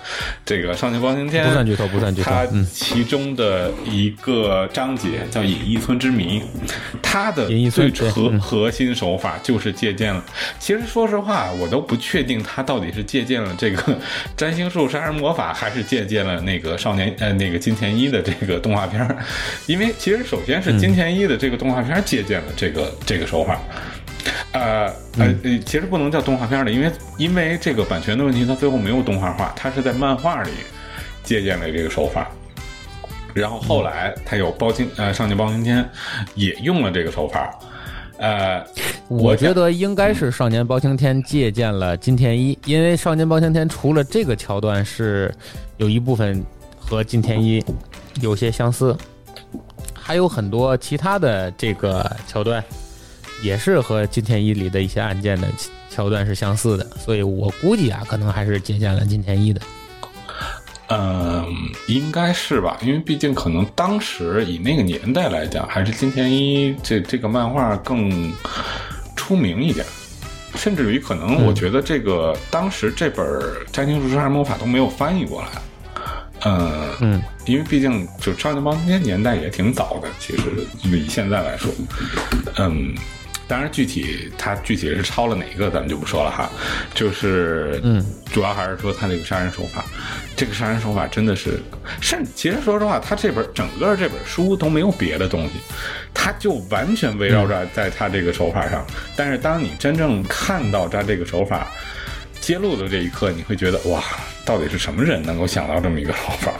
这个少年包青天不算剧透，不算剧透。它其中的一个章节叫《隐逸村之谜》，它的最核核心手法就是借鉴了。其实说实话，我都不确定它到底是借鉴了这个占星术杀人魔法，还是借鉴了那个少年呃那个金田一的这个动画片因为其实首先是金田一的这个动画片借鉴了这个、嗯、这个手法。呃呃，其实不能叫动画片的，因为因为这个版权的问题，它最后没有动画化，它是在漫画里借鉴了这个手法。然后后来他有包青呃少年包青天也用了这个手法。呃，我觉得应该是少年包青天借鉴了金田一，因为少年包青天除了这个桥段是有一部分和金田一有些相似，还有很多其他的这个桥段。也是和金田一里的一些案件的桥段是相似的，所以我估计啊，可能还是借鉴了金田一的。嗯，应该是吧，因为毕竟可能当时以那个年代来讲，还是金田一这这个漫画更出名一点，甚至于可能我觉得这个、当时这本《占星术杀人魔法》都没有翻译过来。嗯嗯，因为毕竟就少年帮那年代也挺早的，其实以现在来说，嗯，当然具体他具体是抄了哪个咱们就不说了哈，就是嗯，主要还是说他这个杀人手法，这个杀人手法真的是，甚其实说实话，他这本整个这本书都没有别的东西，他就完全围绕着在他这个手法上，但是当你真正看到他这个手法。揭露的这一刻，你会觉得哇，到底是什么人能够想到这么一个手法？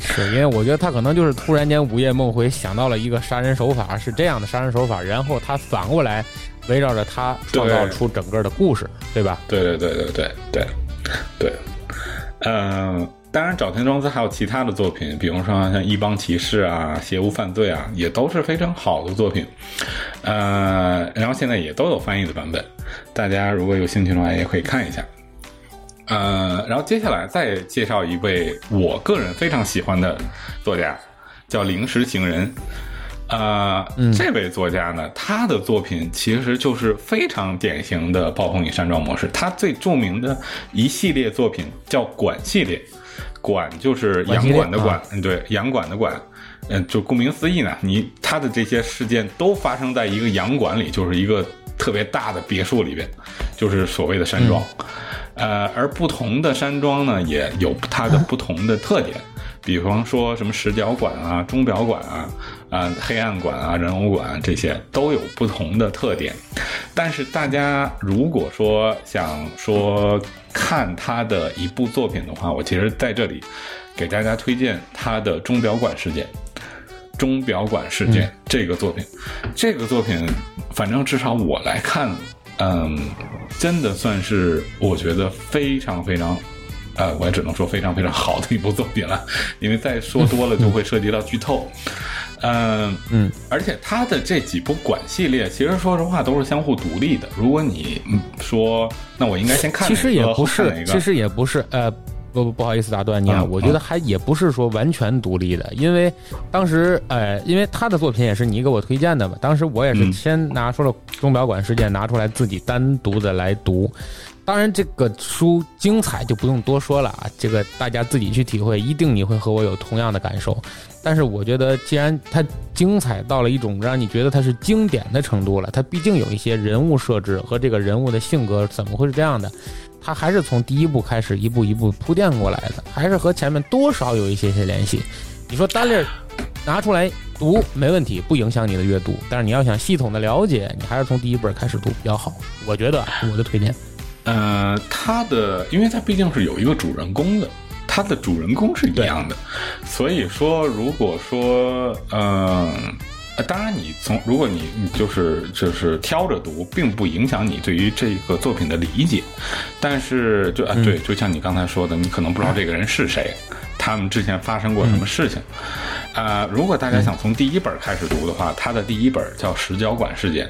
是因为我觉得他可能就是突然间午夜梦回想到了一个杀人手法是这样的杀人手法，然后他反过来围绕着他创造出整个的故事，对吧？对对对对对对对，嗯、当然早田庄司还有其他的作品，比如说像《一帮骑士》啊，《邪无犯罪》啊，也都是非常好的作品。呃，然后现在也都有翻译的版本，大家如果有兴趣的话，也可以看一下。呃，然后接下来再介绍一位我个人非常喜欢的作家，叫零食行人。呃，这位作家呢，他的作品其实就是非常典型的暴风雨山庄模式。他最著名的一系列作品叫“管”系列，“馆”就是洋馆的馆，嗯，对，洋馆的馆。嗯，就顾名思义呢，你他的这些事件都发生在一个洋馆里，就是一个特别大的别墅里边，就是所谓的山庄。呃，而不同的山庄呢，也有它的不同的特点，比方说什么石角馆啊、钟表馆啊、啊、黑暗馆啊、人偶馆这些都有不同的特点。但是大家如果说想说看他的一部作品的话，我其实在这里给大家推荐他的钟表馆事件。钟表馆事件、这个作品，这个作品，反正至少我来看，嗯，真的算是我觉得非常非常，呃，我也只能说非常非常好的一部作品了，因为再说多了就会涉及到剧透。嗯嗯，而且他的这几部管系列，其实说实话都是相互独立的。如果你嗯说，那我应该先看哪个，其实也不是，其实也不是，呃，不不不好意思打断你啊，嗯我觉得还也不是说完全独立的，因为当时，呃，因为他的作品也是你给我推荐的嘛，当时我也是嗯先拿出了钟表馆事件拿出来自己单独的来读。当然，这个书精彩就不用多说了啊，这个大家自己去体会，一定你会和我有同样的感受。但是我觉得，既然它精彩到了一种让你觉得它是经典的程度了，它毕竟有一些人物设置和这个人物的性格怎么会是这样的，它还是从第一部开始一步一步铺垫过来的，还是和前面多少有一些些联系。你说单粒儿拿出来读没问题，不影响你的阅读，但是你要想系统的了解，你还是从第一本开始读比较好。我觉得我的推荐。呃，他的，因为他毕竟是有一个主人公的，他的主人公是一样的，所以说，如果说，嗯、呃，当然你从，如果你你就是就是挑着读，并不影响你对于这个作品的理解，但是就啊，对，就像你刚才说的，你可能不知道这个人是谁，他们之前发生过什么事情。啊、如果大家想从第一本开始读的话，他的第一本叫《石角馆事件》，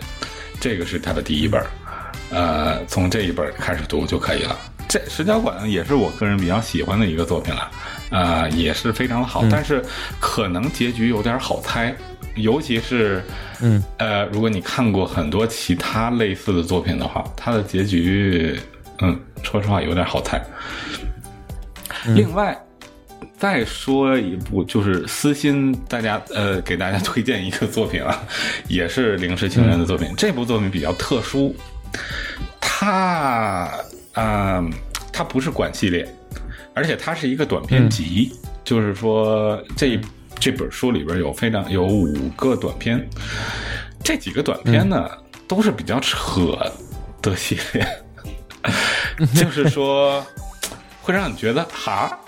这个是他的第一本。呃，从这一本开始读就可以了。这《石角馆》也是我个人比较喜欢的一个作品了，呃，也是非常的好，但是可能结局有点好猜，尤其是，嗯，呃，如果你看过很多其他类似的作品的话，它的结局，嗯，说实话有点好猜。另外，再说一部，就是私心，大家呃给大家推荐一个作品啊，也是《零食情人》的作品。这部作品比较特殊，它啊、呃它不是管系列，而且它是一个短篇集，就是说这这本书里边有非常有五个短篇，这几个短篇呢、都是比较扯的系列，*laughs* 就是说会让你觉得哈，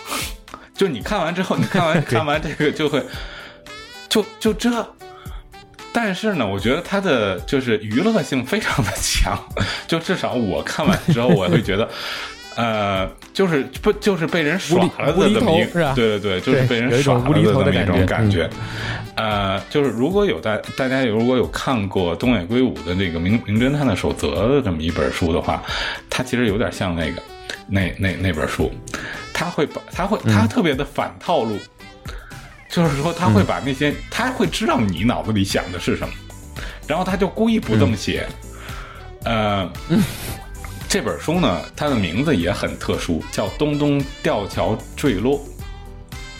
就你看完之后，你看完 *laughs* 看完这个就会就就这。但是呢，我觉得它的就是娱乐性非常的强，*laughs* 就至少我看完之后，我会觉得，*laughs* 呃，就是不就是被人耍了的这么一对对对，就是被人耍了的这么一种感感觉。呃，就是如果有大大家如果有看过东野圭吾的这个《名名侦探的守则》的这么一本书的话，它其实有点像那个那那那本书，他会把他会他特别的反套路，就是说他会把那些、他会知道你脑子里想的是什么，然后他就故意不这么写。呃，这本书呢，它的名字也很特殊，叫《东东吊桥坠落》。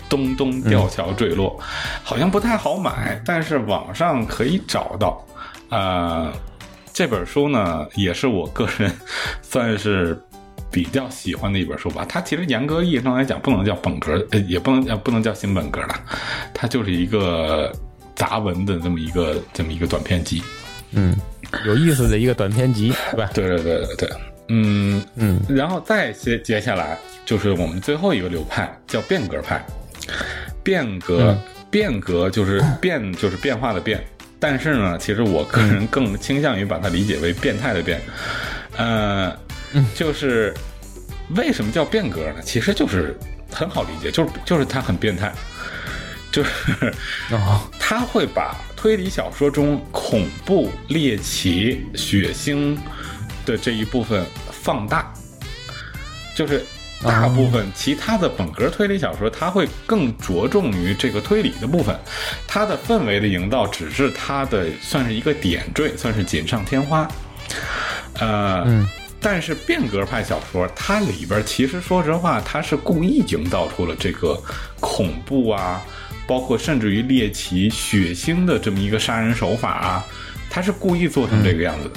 东东吊桥坠落，好像不太好买，但是网上可以找到。呃，这本书呢，也是我个人 *laughs* 算是比较喜欢的一本书吧。它其实严格意义上来讲，不能叫本格，呃，也不能叫不能叫新本格了，它就是一个杂文的这么一个这么一个短篇集。嗯，有意思的一个短篇集，是吧？对对对对对，嗯嗯，然后再接接下来就是我们最后一个流派，叫变革派。变革，变革就是 *coughs* 变，就是变化的变。但是呢，其实我个人更倾向于把它理解为变态的变。呃，就是为什么叫变革呢？其实就是很好理解，就是就是它很变态，就是哦，他会把推理小说中恐怖、猎奇、血腥的这一部分放大，就是大部分其他的本格推理小说，它会更着重于这个推理的部分，它的氛围的营造只是它的算是一个点缀，算是锦上添花。呃，但是变革派小说，它里边其实说实话，它是故意营造出了这个恐怖啊，包括甚至于猎奇、血腥的这么一个杀人手法啊，它是故意做成这个样子的。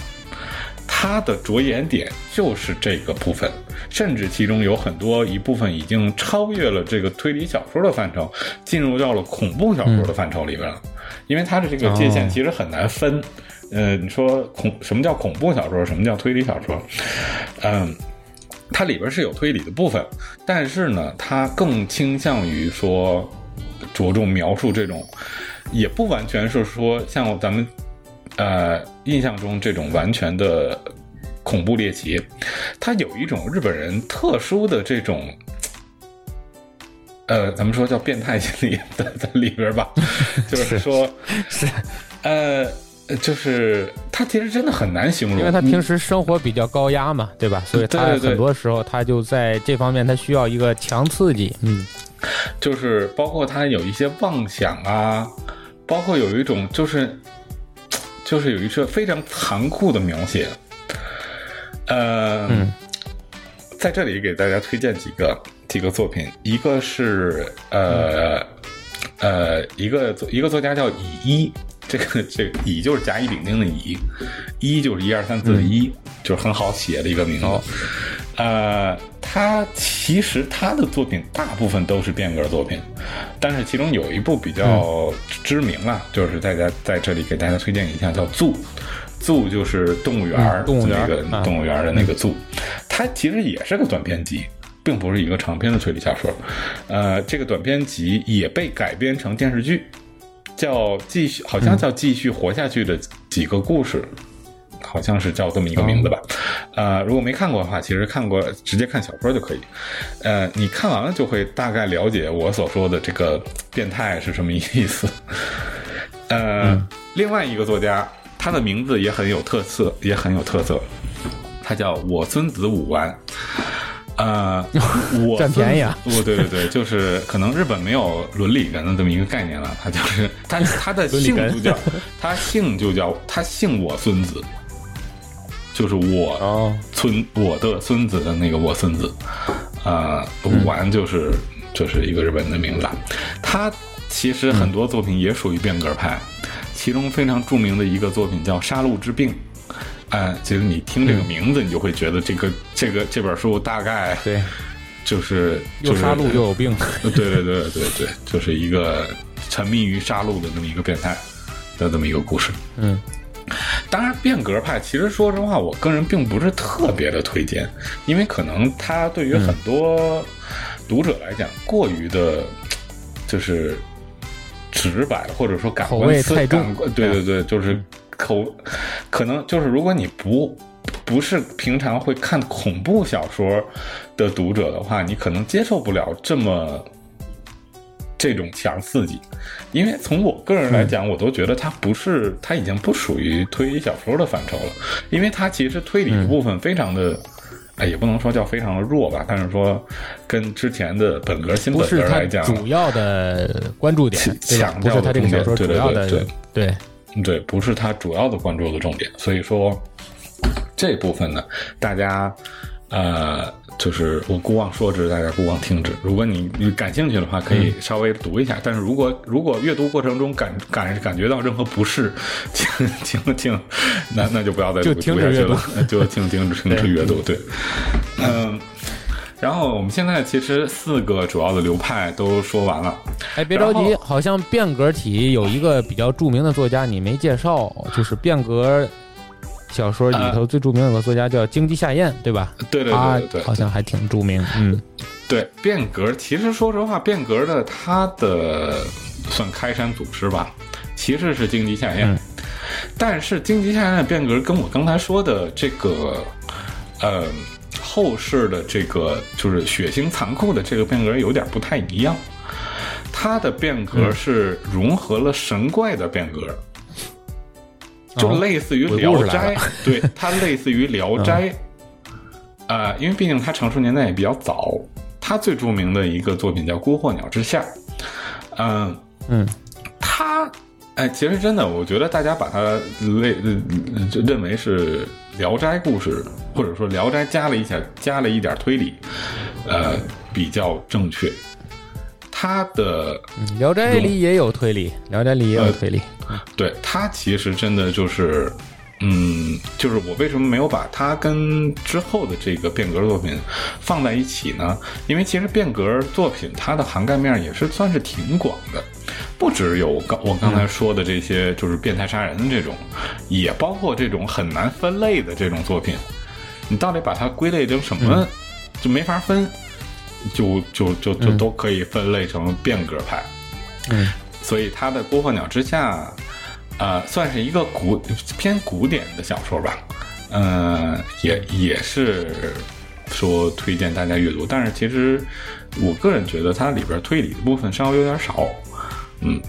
它的着眼点就是这个部分，甚至其中有很多一部分已经超越了这个推理小说的范畴，进入到了恐怖小说的范畴里边了。因为它的这个界限其实很难分。呃，你说恐什么叫恐怖小说，什么叫推理小说？嗯，它里边是有推理的部分，但是呢，它更倾向于说着重描述这种，也不完全是说像咱们。呃，印象中这种完全的恐怖猎奇，它有一种日本人特殊的这种，呃，咱们说叫变态心理在在里边吧，*laughs* 就是说，是，呃，就是他其实真的很难形容，因为他平时生活比较高压嘛，对吧？所以他很多时候他就在这方面他需要一个强刺激，嗯，就是包括他有一些妄想啊，包括有一种就是。就是有一些非常残酷的描写，呃，嗯。在这里给大家推荐几个几个作品，一个是呃呃一个作一个作家叫乙一，这个这个乙就是甲乙丙丁的乙，一就是一二三四的一，就是很好写的一个名字。呃，他其实他的作品大部分都是变革作品，但是其中有一部比较知名啊，就是大家在这里给大家推荐一下，叫《zoo》。zoo 就是动物园儿，嗯动物园那个动物园儿的那个 zoo，它其实也是个短篇集，并不是一个长篇的推理小说。呃，这个短篇集也被改编成电视剧，叫继续，好像叫继续活下去的几个故事。好像是叫这么一个名字吧，呃，如果没看过的话，其实看过直接看小说就可以。呃，你看完了就会大概了解我所说的这个变态是什么意思。呃，另外一个作家，他的名字也很有特色，也很有特色，他叫我孙子武丸。呃，我占便宜啊！不，对对对，就是可能日本没有伦理人的这么一个概念了，他就是 *laughs* 他他的姓就叫他姓就叫他姓我孙子。就是我哦，孙我的孙子的那个我孙子，呃，武丸就是就是一个日本的名字。他其实很多作品也属于变革派，其中非常著名的一个作品叫《杀戮之病》。哎，其实你听这个名字，你就会觉得这个这个这本书大概对，就是又杀戮又有病，*laughs* 对对对对对，就是一个沉迷于杀戮的这么一个变态的这么一个故事。嗯。当然，变革派其实说实话，我个人并不是特别的推荐，因为可能他对于很多读者来讲，过于的，就是直白，或者说感官太重。感官对对对，就是口，可能就是如果你不不是平常会看恐怖小说的读者的话，你可能接受不了这么这种强刺激，因为从我个人来讲，我都觉得它不是，它已经不属于推理小说的范畴了，因为它其实推理的部分非常的。哎，也不能说叫非常的弱吧，但是说跟之前的本格、新本格来讲，主要的关注点，强不是他这个小说主要的，对对对，不是他主要的关注的重点，所以说这部分呢，大家呃。就是我孤妄说之，大家孤妄听之。如果你你感兴趣的话，可以稍微读一下。但是如果如果阅读过程中感感感觉到任何不适，*laughs* 请请请，那那就不要再读下去了，*laughs* 就停停止停止阅读。对，嗯。然后我们现在其实四个主要的流派都说完了。哎，别着急，好像变革体有一个比较著名的作家你没介绍，就是变革。小说里头最著名有个作家叫荆棘夏彦，对吧？对对对对，好像还挺著名。嗯，对，变革其实说实话，变革的他的算开山祖师吧，其实是荆棘夏彦。但是荆棘夏彦的变革跟我刚才说的这个，呃，后世的这个就是血腥残酷的这个变革有点不太一样。他的变革是融合了神怪的变革。就类似于《聊斋》，对它类似于《聊斋》，呃，因为毕竟它成熟年代也比较早，它最著名的一个作品叫《孤鹤鸟之下》，嗯嗯，它哎，其实真的，我觉得大家把它类就认为是《聊斋》故事，或者说《聊斋》加了一下加了一点推理，呃，比较正确。它的《聊斋》里也有推理，《聊斋》里也有推理。对它其实真的就是，嗯，就是我为什么没有把它跟之后的这个变革作品放在一起呢？因为其实变革作品它的涵盖面也是算是挺广的，不只有刚我刚才说的这些，就是变态杀人的这种，也包括这种很难分类的这种作品。你到底把它归类成什么，就没法分，就就就就都可以分类成变革派。嗯。所以他的《孤鹤鸟之下》，呃，算是一个古偏古典的小说吧，呃，也也是说推荐大家阅读。但是其实我个人觉得它里边推理的部分稍微有点少，嗯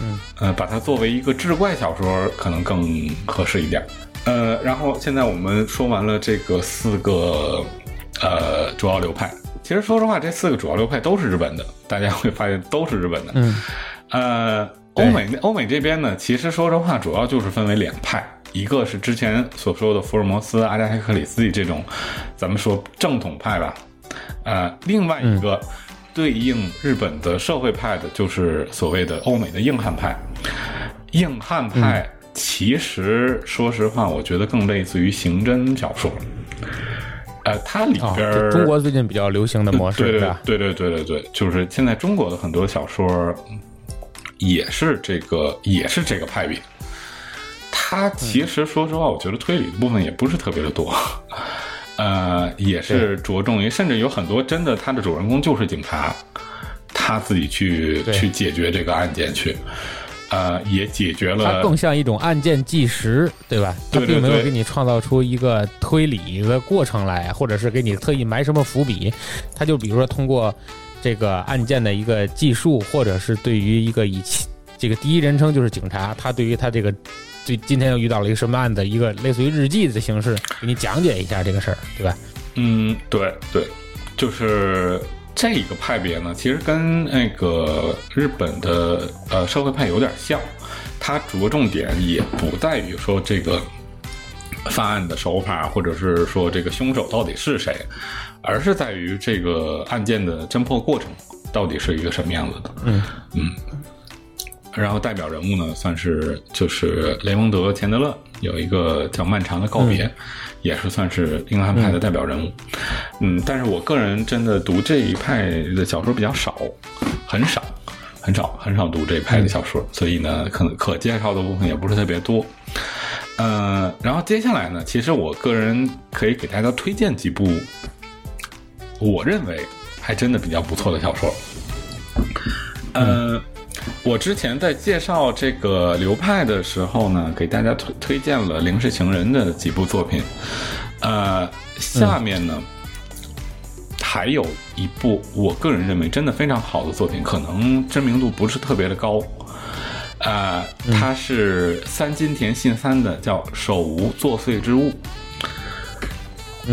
嗯呃，把它作为一个志怪小说可能更合适一点。呃，然后现在我们说完了这个四个呃主要流派，其实说实话，这四个主要流派都是日本的，大家会发现都是日本的，嗯。呃，欧美欧美这边呢，其实说实话，主要就是分为两派，一个是之前所说的福尔摩斯、阿加莎·克里斯蒂这种，咱们说正统派吧，呃，另外一个对应日本的社会派的，就是所谓的欧美的硬汉派。硬汉派其实说实话，我觉得更类似于刑侦小说。呃，它里边中国最近比较流行的模式，对对对对对对对，就是现在中国的很多小说。也是这个，也是这个派别。他其实说实话，我觉得推理的部分也不是特别的多，*laughs* 呃，也是着重于，甚至有很多真的，他的主人公就是警察，他自己去去解决这个案件去，呃，也解决了。它更像一种案件纪实，对吧？他并没有给你创造出一个推理的过程来，或者是给你特意埋什么伏笔，他就比如说通过。这个案件的一个技术，或者是对于一个以这个第一人称就是警察，他对于他这个最今天又遇到了一个什么案子，一个类似于日记的形式，给你讲解一下这个事儿，对吧？嗯，对对，就是这一个派别呢，其实跟那个日本的呃社会派有点像，它着重点也不在于说这个犯案的手法，或者是说这个凶手到底是谁。而是在于这个案件的侦破过程到底是一个什么样子的？嗯嗯。然后代表人物呢，算是就是雷蒙德·钱德勒，有一个叫《漫长的告别》，也是算是硬汉派的代表人物。嗯，但是我个人真的读这一派的小说比较少，很少，很少，很少读这一派的小说，所以呢，可能可介绍的部分也不是特别多。呃，然后接下来呢，其实我个人可以给大家推荐几部。我认为还真的比较不错的小说。呃，我之前在介绍这个流派的时候呢，给大家推推荐了《零式情人》的几部作品。呃，下面呢，还有一部我个人认为真的非常好的作品，可能知名度不是特别的高。呃，它是三金田信三的，叫《手无作祟之物》。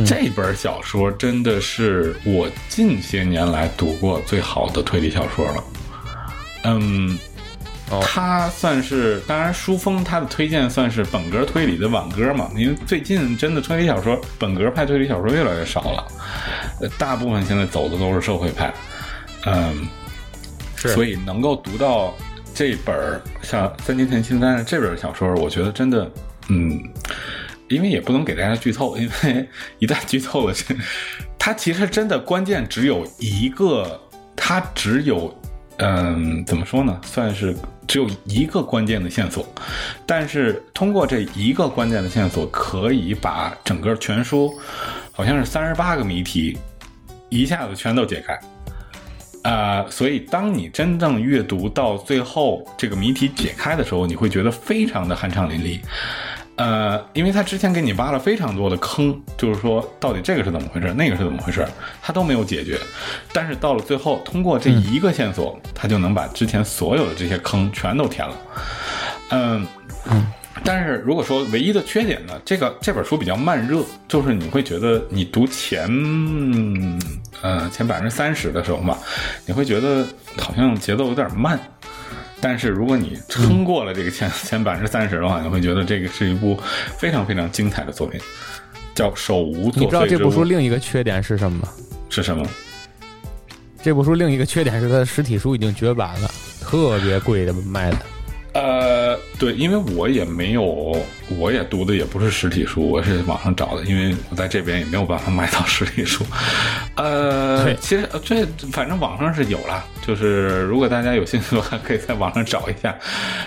这本小说真的是我近些年来读过最好的推理小说了。嗯，它算是，当然书风他的推荐算是本格推理的挽歌嘛，因为最近真的推理小说本格派推理小说越来越少了，大部分现在走的都是社会派。嗯，所以能够读到这本像三津田信三这本小说，我觉得真的，嗯。因为也不能给大家剧透，因为 *laughs* 一旦剧透了，它其实真的关键只有一个，它只有，嗯，怎么说呢？算是只有一个关键的线索，但是通过这一个关键的线索，可以把整个全书，好像是三十八个谜题，一下子全都解开。啊，所以当你真正阅读到最后这个谜题解开的时候，你会觉得非常的酣畅淋漓。呃，因为他之前给你挖了非常多的坑，就是说到底这个是怎么回事，那个是怎么回事，他都没有解决。但是到了最后，通过这一个线索，他就能把之前所有的这些坑全都填了。嗯嗯。但是如果说唯一的缺点呢，这个这本书比较慢热，就是你会觉得你读前呃前百分之三十的时候嘛，你会觉得好像节奏有点慢。但是如果你撑过了这个前前百分之三十的话，你会觉得这个是一部非常非常精彩的作品，叫《手无作你知道这部书另一个缺点是什么吗？是什么？这部书另一个缺点是它的实体书已经绝版了，特别贵的卖的。呃，对，因为我也没有，我也读的也不是实体书，我是网上找的，因为我在这边也没有办法买到实体书。*laughs* 呃，其实这反正网上是有了，就是如果大家有兴趣的话，可以在网上找一下。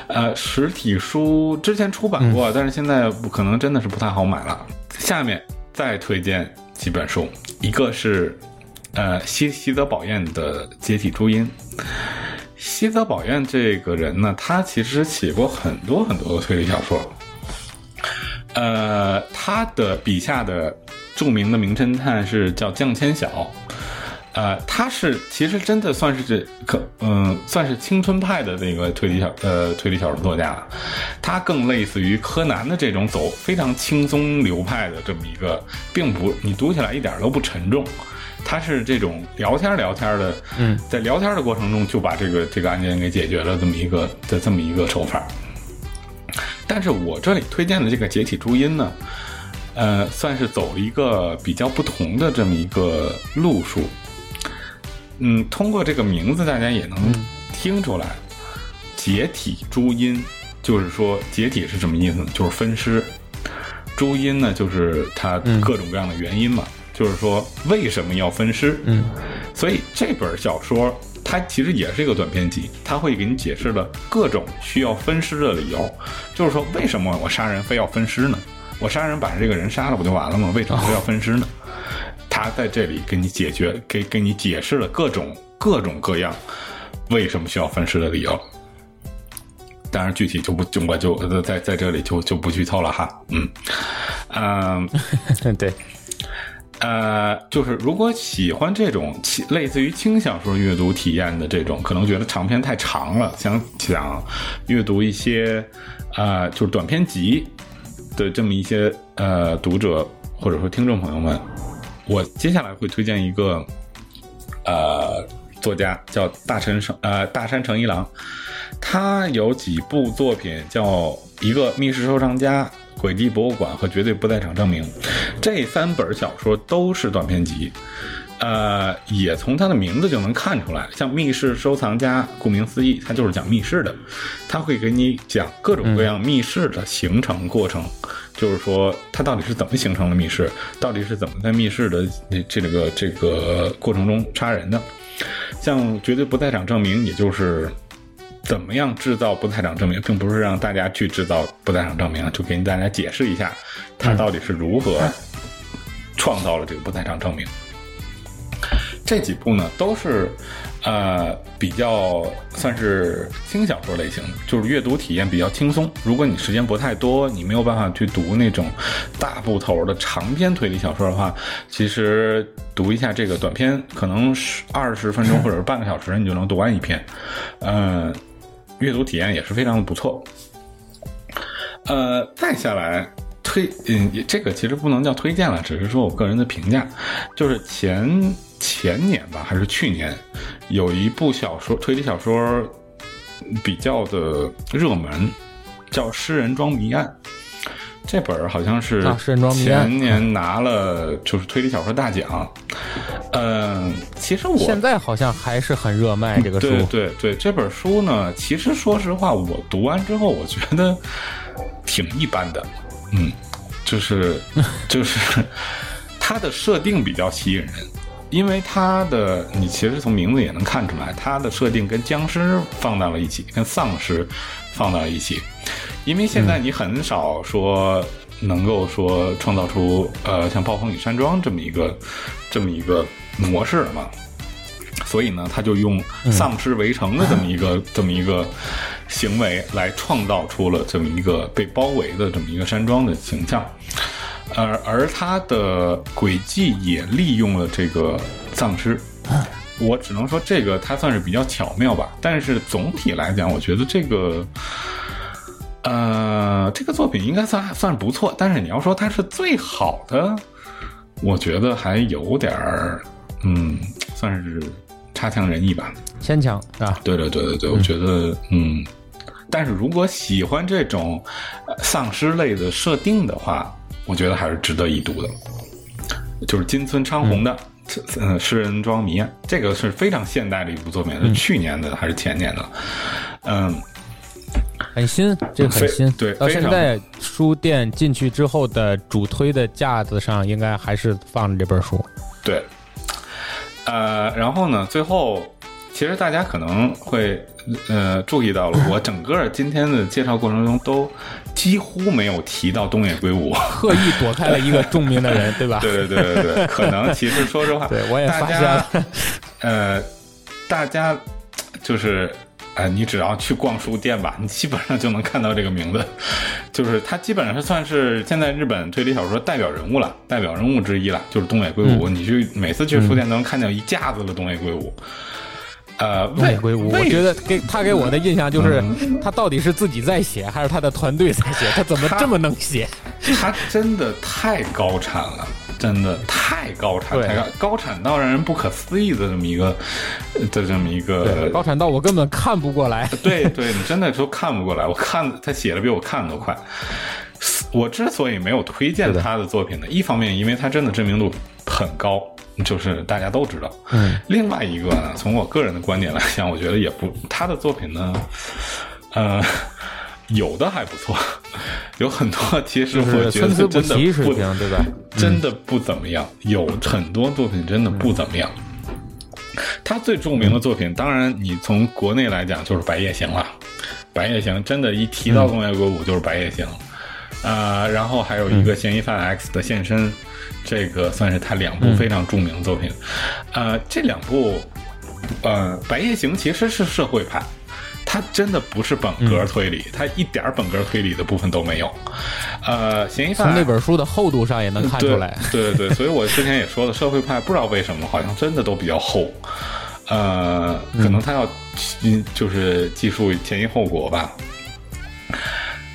呃，实体书之前出版过，但是现在可能真的是不太好买了。下面再推荐几本书，一个是呃西西泽宝彦的《解体朱音》。西泽保院这个人呢，他其实写过很多很多的推理小说。呃，他的笔下的著名的名侦探是叫江千晓。呃，他是其实真的算是这可嗯，算是青春派的那个推理小呃推理小说作家。他更类似于柯南的这种走非常轻松流派的这么一个，并不你读起来一点都不沉重。他是这种聊天聊天的，嗯，在聊天的过程中就把这个这个案件给解决了，这么一个的这么一个手法。但是我这里推荐的这个解体朱音呢，呃，算是走一个比较不同的这么一个路数。嗯，通过这个名字，大家也能听出来，解体朱音就是说解体是什么意思呢？就是分尸。朱音呢，就是它各种各样的原因嘛。就是说，为什么要分尸？嗯，所以这本小说它其实也是一个短篇集，它会给你解释了各种需要分尸的理由。就是说，为什么我杀人非要分尸呢？我杀人把这个人杀了不就完了吗？为什么非要分尸呢？他在这里给你解决，给给你解释了各种各种各样为什么需要分尸的理由。当然，具体就不就我就在在这里就就不剧透了哈。嗯嗯，*laughs* 对。呃，就是如果喜欢这种类似于轻小说阅读体验的这种，可能觉得长篇太长了，想想阅读一些呃，就是短篇集的这么一些呃读者或者说听众朋友们，我接下来会推荐一个呃作家叫大山成呃大山诚一郎，他有几部作品叫一个密室收藏家。《诡计博物馆》和《绝对不在场证明》这三本小说都是短篇集，呃，也从它的名字就能看出来。像《密室收藏家》，顾名思义，它就是讲密室的，他会给你讲各种各样密室的形成过程，就是说它到底是怎么形成的密室，到底是怎么在密室的这个这个过程中杀人的。像《绝对不在场证明》，也就是。怎么样制造不在场证明，并不是让大家去制造不在场证明，就给大家解释一下，他到底是如何创造了这个不在场证明。这几部呢都是呃比较算是轻小说类型的，就是阅读体验比较轻松。如果你时间不太多，你没有办法去读那种大部头的长篇推理小说的话，其实读一下这个短篇，可能是二十分钟或者是半个小时，你就能读完一篇。嗯、阅读体验也是非常的不错。呃，再下来推，嗯，这个其实不能叫推荐了，只是说我个人的评价，就是前前年吧，还是去年，有一部小说推理小说比较的热门，叫《诗人装谜案》。这本儿好像是前年拿了就是推理小说大奖。嗯、其实我现在好像还是很热卖这个书。对对对，这本书呢，其实说实话，我读完之后，我觉得挺一般的。嗯，就是就是 *laughs* 它的设定比较吸引人，因为它的你其实从名字也能看出来，它的设定跟僵尸放到了一起，跟丧尸放到了一起。因为现在你很少说能够说创造出呃像《暴风雨山庄》这么一个这么一个模式了嘛。所以呢，他就用丧尸围城的这么一个、这么一个行为来创造出了这么一个被包围的这么一个山庄的形象，而而他的轨迹也利用了这个丧尸。我只能说这个它算是比较巧妙吧，但是总体来讲，我觉得这个，呃，这个作品应该算算不错。但是你要说它是最好的，我觉得还有点儿，嗯，算是差强人意吧。牵强啊，对对对对对，我觉得嗯，但是如果喜欢这种呃丧尸类的设定的话，我觉得还是值得一读的。就是金村昌宏的《嗯诗人庄迷》，这个是非常现代的一部作品，是去年的还是前年的？嗯，很新，这个很新。对到现在书店进去之后的主推的架子上，应该还是放着这本书。对。呃，然后呢，最后其实大家可能会呃注意到了，*laughs* 我整个今天的介绍过程中都几乎没有提到东野圭吾。刻意躲开了一个著名的人，对吧？*laughs* 对对对对对，可能其实说实话，*laughs* 对我也大发现呃，大家就是。呃，你只要去逛书店吧，你基本上就能看到这个名字，就是他基本上是算是现在日本推理小说代表人物了，代表人物之一了，就是东野圭吾。嗯你去每次去书店都能看到一架子的东野圭吾。呃，东野圭吾，我觉得给他给我的印象就是，他到底是自己在写，还是他的团队在写？他怎么这么能写？他真的太高产了，真的太高产，太高高产到让人不可思议的这么一个的这么一个高产到我根本看不过来。*laughs* 对对，你真的都看不过来。我看他写的比我看的都快。我之所以没有推荐他的作品呢，一方面因为他真的知名度很高，就是大家都知道。嗯，另外一个呢，从我个人的观点来讲，我觉得也不他的作品呢，呃，有的还不错，*laughs* 有很多 *laughs* 其实我觉得真的不齐水平，对吧？*laughs* 真的不怎么样，有很多作品真的不怎么样。他最著名的作品，当然你从国内来讲就是《白夜行》了，《白夜行》真的，一提到东野圭吾就是《白夜行》啊、然后还有一个《嫌疑犯 X 的现身》，这个算是他两部非常著名的作品。呃，这两部，呃，《白夜行》其实是社会派，它真的不是本格推理，它一点本格推理的部分都没有。呃，嫌疑犯从那本书的厚度上也能看出来。对对对对，所以我之前也说了，社会派不知道为什么好像真的都比较厚，呃，可能他要嗯就是记述前因后果吧。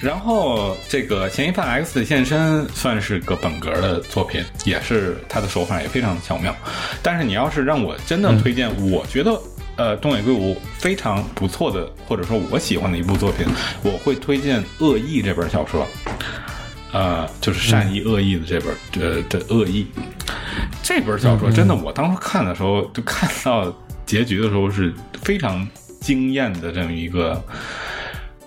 然后这个嫌疑犯 X 的现身算是个本格的作品，也是他的手法也非常巧妙。但是你要是让我真正推荐，我觉得呃东野圭吾非常不错的，或者说我喜欢的一部作品，我会推荐《恶意》这本小说。呃，就是善意恶意的这本呃的恶意，这本小说真的，我当时看的时候，就看到结局的时候是非常惊艳的这么一个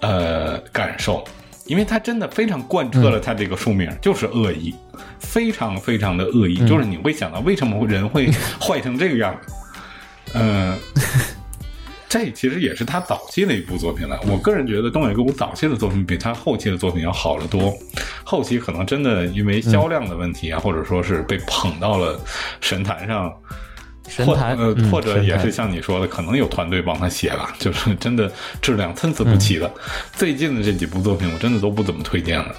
呃感受，因为它真的非常贯彻了它这个书名，就是恶意，非常非常的恶意，就是你会想到为什么人会 *laughs* 坏成这个样子，嗯、这其实也是他早期的一部作品了。我个人觉得东野圭吾早期的作品比他后期的作品要好得多。后期可能真的因为销量的问题啊，或者说是被捧到了神坛上，或神坛呃，嗯或者也是像你说的，可能有团队帮他写了，就是真的质量参差不齐的。最近的这几部作品，我真的都不怎么推荐了。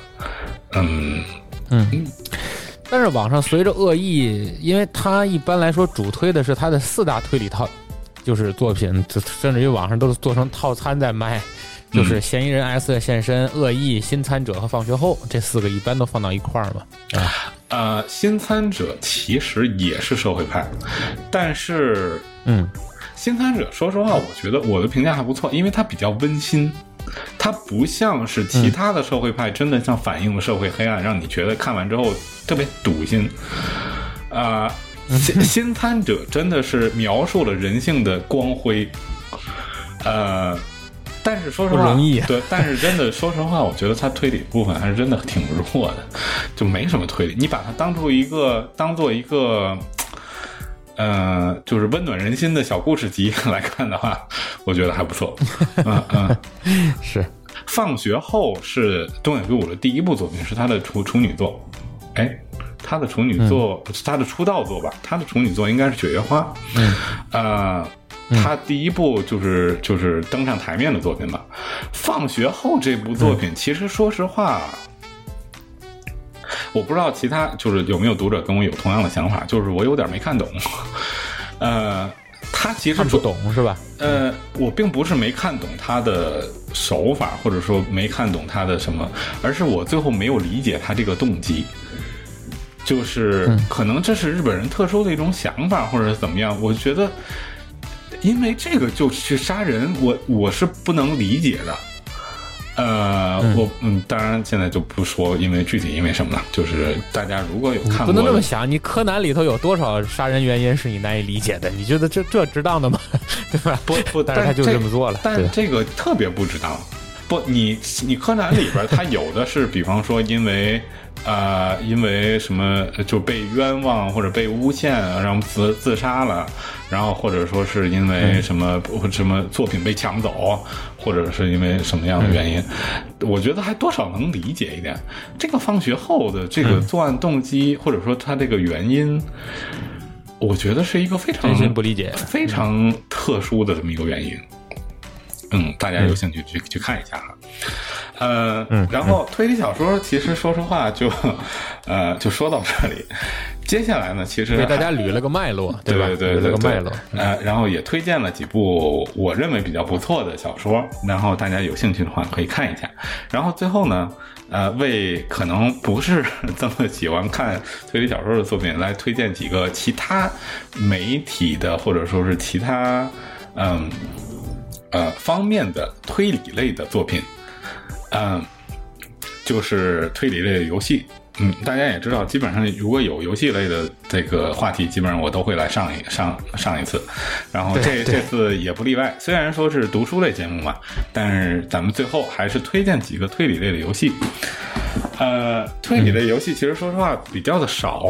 嗯嗯，但是网上随着恶意，因为它一般来说主推的是它的四大推理套，就是作品，就甚至于网上都是做成套餐在卖，就是嫌疑人 S 的现身、恶意、新参者和放学后这四个一般都放到一块儿嘛。啊，呃，新参者其实也是社会派，但是嗯。新参者，说实话，我觉得我的评价还不错，因为它比较温馨，它不像是其他的社会派，真的像反映了社会黑暗，让你觉得看完之后特别堵心。啊、新新参者真的是描述了人性的光辉，呃。但是说实话，不容易啊对，但是真的说实话，我觉得它推理部分还是真的挺弱的，就没什么推理。你把它当做一个当做一个呃，就是温暖人心的小故事集 *laughs* 来看的话，我觉得还不错。*laughs* 嗯嗯，是放学后是东野圭吾的第一部作品，是他的处处女作。哎，他的处女作，他的出道作吧？他的处女作应该是《九月花》。嗯，呃，他第一部就是就是登上台面的作品吧。放学后这部作品，其实说实话。我不知道其他就是有没有读者跟我有同样的想法，就是我有点没看懂。呃，他其实看不懂是吧？呃，我并不是没看懂他的手法，或者说没看懂他的什么，而是我最后没有理解他这个动机。就是可能这是日本人特殊的一种想法，或者是怎么样？我觉得，因为这个就去杀人，我我是不能理解的。呃，我嗯，当然现在就不说，因为具体因为什么了。就是大家如果有看不过，能这么想，你柯南里头有多少杀人原因是你难以理解的？你觉得这这值当的吗？*laughs* 对吧？不不，但是他就这么做了但这个特别不值当。不，你你柯南里边他有的是，比方说因为呃因为什么就被冤枉或者被诬陷，然后自自杀了，然后或者说是因为什么、什么作品被抢走，或者是因为什么样的原因，我觉得还多少能理解一点。这个放学后的这个作案动机，或者说他这个原因。我觉得是一个非常不理解。非常特殊的这么一个原因。嗯，大家有兴趣去、去看一下哈。呃，嗯然后推理小说其实说实话就，呃，就说到这里。接下来呢，其实给大家捋了个脉络，对吧？捋对对对了个脉络。呃，然后也推荐了几部我认为比较不错的小说，然后大家有兴趣的话可以看一下。然后最后呢，呃，为可能不是 *laughs* 这么喜欢看推理小说的作品来推荐几个其他媒体的或者说是其他嗯呃方面的推理类的作品，嗯，就是推理类的游戏。嗯，大家也知道，基本上如果有游戏类的这个话题，基本上我都会来上一上上一次，然后这这次也不例外。虽然说是读书类节目嘛，但是咱们最后还是推荐几个推理类的游戏。呃，推理类游戏其实说实话比较的少，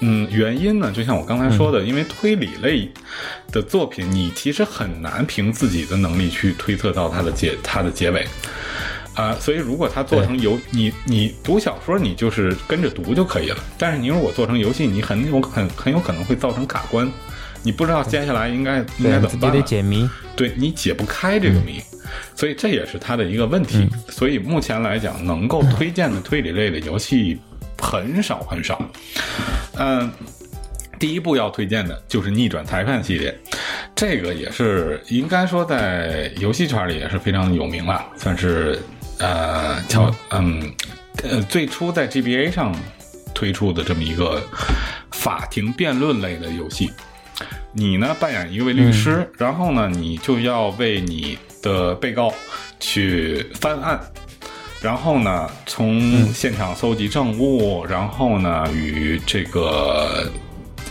嗯，原因呢，就像我刚才说的，因为推理类的作品，你其实很难凭自己的能力去推测到它的结它的结尾。啊、所以如果它做成游，你你读小说，你就是跟着读就可以了。但是你如果做成游戏，你很有很很有可能会造成卡关，你不知道接下来应该应该怎么办你。得解谜。对你解不开这个谜，所以这也是它的一个问题。所以目前来讲，能够推荐的推理类的游戏很少很少。嗯，第一部要推荐的就是《逆转裁判》系列，这个也是应该说在游戏圈里也是非常有名了，算是呃叫嗯呃最初在 GBA 上推出的这么一个法庭辩论类的游戏。你呢扮演一位律师，然后呢，你就要为你的被告去翻案，然后呢，从现场搜集证物，然后呢，与这个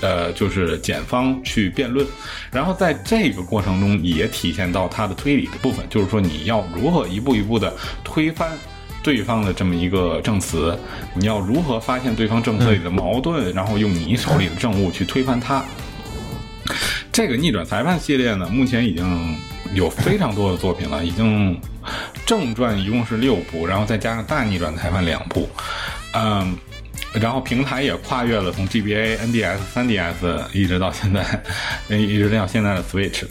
呃，就是检方去辩论，然后在这个过程中也体现到他的推理的部分，就是说你要如何一步一步的推翻。对方的这么一个证词，你要如何发现对方证词里的矛盾，然后用你手里的证物去推翻他。这个逆转裁判系列呢，目前已经有非常多的作品了，已经正传一共是六部，然后再加上大逆转裁判两部，嗯，然后平台也跨越了从 GBA、NDS、3DS 一直到现在，*laughs* 一直到现在的 Switch。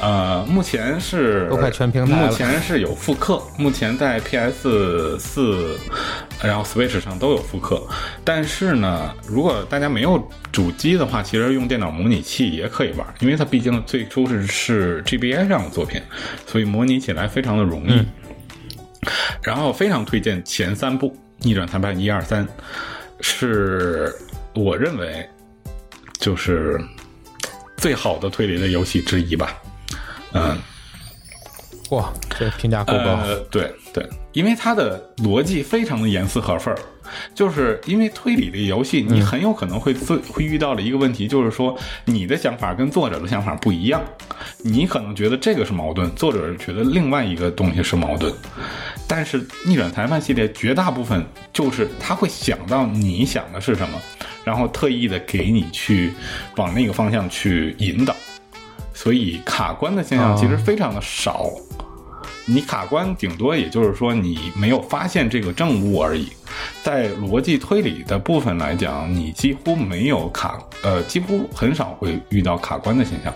呃，目前是都快全平台了目前是有复刻，目前在 PS 四，然后 Switch 上都有复刻。但是呢，如果大家没有主机的话，其实用电脑模拟器也可以玩，因为它毕竟最初是是 GBA 上的作品，所以模拟起来非常的容易。然后非常推荐前三部《逆转裁判》一二三，是我认为就是最好的推理类游戏之一吧。嗯，哇，这评价够高。呃，对对，因为它的逻辑非常的严丝合缝儿，就是因为推理类游戏，你很有可能会最会遇到的一个问题，就是说你的想法跟作者的想法不一样，你可能觉得这个是矛盾，作者觉得另外一个东西是矛盾。但是逆转裁判系列绝大部分就是他会想到你想的是什么，然后特意的给你去往那个方向去引导，所以卡关的现象其实非常的少。你卡关顶多也就是说你没有发现这个证物而已，在逻辑推理的部分来讲，你几乎没有卡，呃，几乎很少会遇到卡关的现象。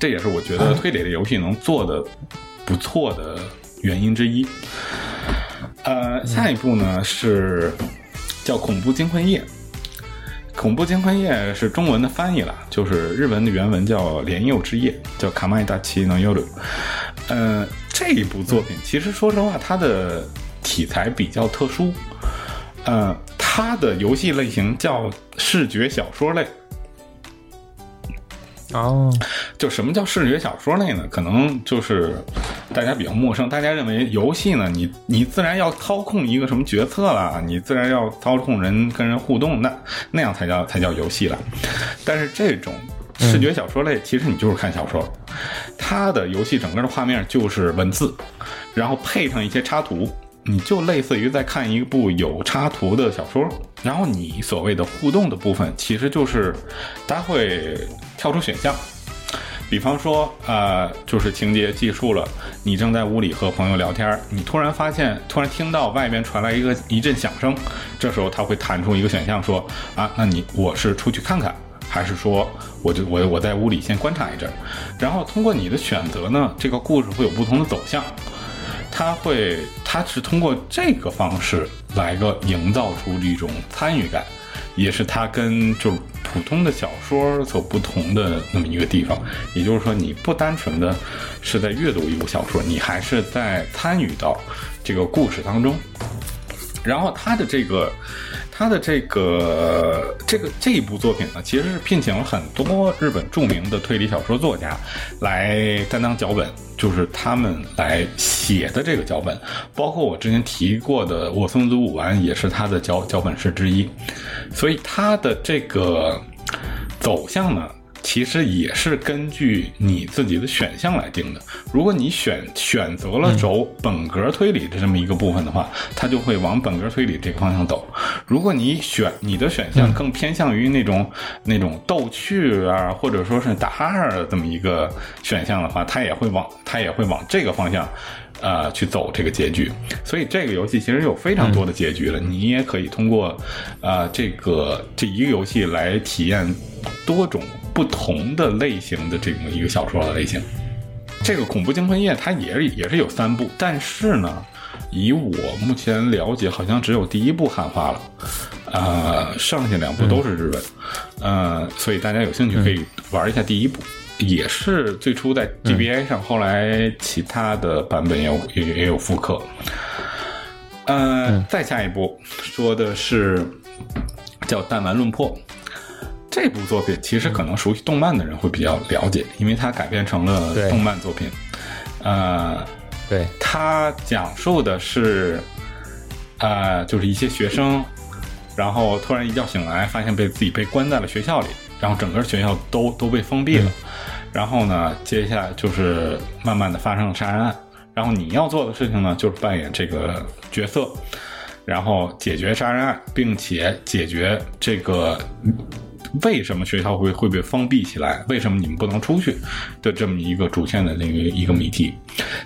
这也是我觉得推理类游戏能做的不错的原因之一。呃，下一步呢是叫《恐怖惊魂夜》。恐怖惊魂夜是中文的翻译了，就是日文的原文叫《莲佑之夜》，叫卡麦达奇诺尤鲁。呃，这一部作品其实说实话，它的题材比较特殊。呃，它的游戏类型叫视觉小说类。哦，就什么叫视觉小说类呢？可能就是大家比较陌生，大家认为游戏呢，你你自然要操控一个什么决策啦，你自然要操控人跟人互动，那那样才叫才叫游戏了。但是这种视觉小说类，其实你就是看小说，它的游戏整个的画面就是文字，然后配上一些插图。你就类似于在看一部有插图的小说，然后你所谓的互动的部分，其实就是它会跳出选项，比方说，呃，就是情节记述了你正在屋里和朋友聊天，你突然发现，突然听到外边传来一个一阵响声，这时候它会弹出一个选项说，啊，那你我是出去看看，还是说我就我我在屋里先观察一阵，然后通过你的选择呢，这个故事会有不同的走向。它会，它是通过这个方式来个营造出一种参与感，也是它跟就是普通的小说所不同的那么一个地方。也就是说，你不单纯的是在阅读一部小说，你还是在参与到这个故事当中。然后它的这个，他的这个这个这一部作品呢，其实是聘请了很多日本著名的推理小说作家来担当脚本，就是他们来写的这个脚本，包括我之前提过的《我松子武丸》也是他的脚脚本师之一，所以他的这个走向呢。其实也是根据你自己的选项来定的。如果你选选择了走本格推理的这么一个部分的话，它就会往本格推理这个方向走。如果你选你的选项更偏向于那种那种逗趣啊，或者说是打哈哈的这么一个选项的话，它也会往它也会往这个方向。呃，去走这个结局，所以这个游戏其实有非常多的结局了。你也可以通过，呃，这个这一个游戏来体验多种不同的类型的这么一个小说的类型。这个恐怖惊魂夜它也是也是有三部，但是呢，以我目前了解，好像只有第一部汉化了，呃，剩下两部都是日文，呃，所以大家有兴趣可以玩一下第一部。也是最初在 GBA 上，后来其他的版本也有也也有复刻。呃，再下一步说的是叫《弹丸论破》这部作品，其实可能熟悉动漫的人会比较了解，因为它改编成了动漫作品。呃，对，它讲述的是，呃，就是一些学生，然后突然一觉醒来，发现被自己被关在了学校里，然后整个学校都都被封闭了。然后呢，接下来就是慢慢的发生了杀人案，然后你要做的事情呢，就是扮演这个角色，然后解决杀人案，并且解决这个为什么学校会会被封闭起来，为什么你们不能出去的这么一个主线的那个一个谜题。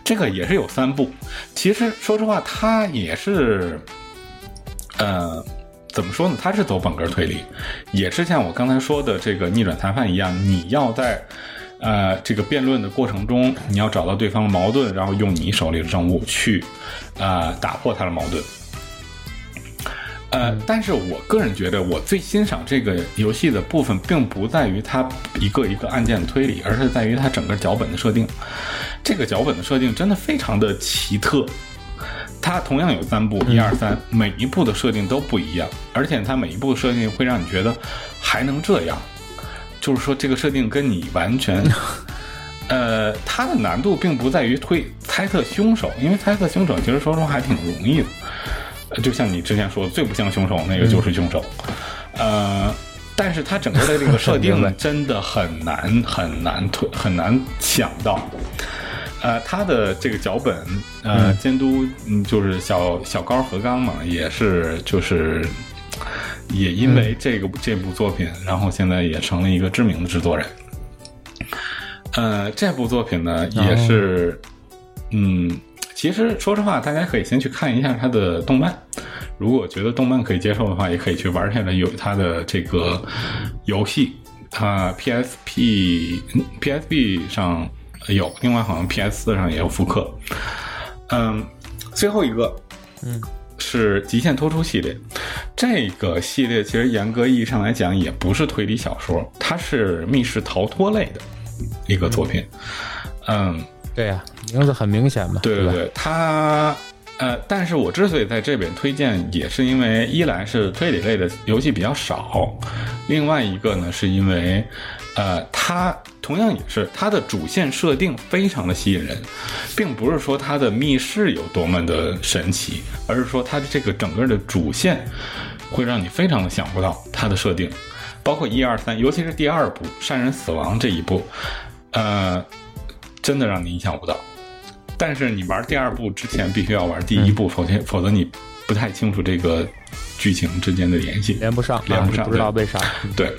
这个也是有三部，其实说实话，它也是，呃，怎么说呢？它是走本格推理，也是像我刚才说的这个逆转裁判一样，你要在呃这个辩论的过程中，你要找到对方的矛盾，然后用你手里的证物去呃打破他的矛盾。呃，但是我个人觉得，我最欣赏这个游戏的部分，并不在于它一个一个案件的推理，而是在于它整个脚本的设定。这个脚本的设定真的非常的奇特。它同样有三部，一二三，每一部的设定都不一样，而且它每一部的设定会让你觉得还能这样，就是说这个设定跟你完全，*laughs* 呃，它的难度并不在于推猜测凶手，因为猜测凶手其实说实话还挺容易的。呃就像你之前说的，最不像凶手那个就是凶手，呃，但是它整个的这个 *laughs* 设定真的很难很难推很难想到。呃，他的这个脚本，呃，监督嗯就是小小高和刚嘛，也是就是也因为这个、这部作品，然后现在也成了一个知名的制作人。呃，这部作品呢也是，嗯，其实说实话，大家可以先去看一下他的动漫，如果觉得动漫可以接受的话，也可以去玩一下有他的这个游戏，它 PSP、嗯 PSP 上有，另外好像 PS 四上也有复刻。嗯，最后一个，嗯，是极限突出系列。这个系列其实严格意义上来讲，也不是推理小说，它是密室逃脱类的一个作品。嗯，对呀、名字很明显嘛，对对对，它呃，但是我之所以在这边推荐，也是因为一来是推理类的游戏比较少，另外一个呢是因为呃，它同样也是它的主线设定非常的吸引人，并不是说它的密室有多么的神奇，而是说它的这个整个的主线会让你非常的想不到它的设定，包括一二三，尤其是第二部《善人死亡》这一部，呃，真的让你意想不到。但是你玩第二部之前必须要玩第一部，否则否则你不太清楚这个剧情之间的联系。连不上，连不上啊不知道为啥。对，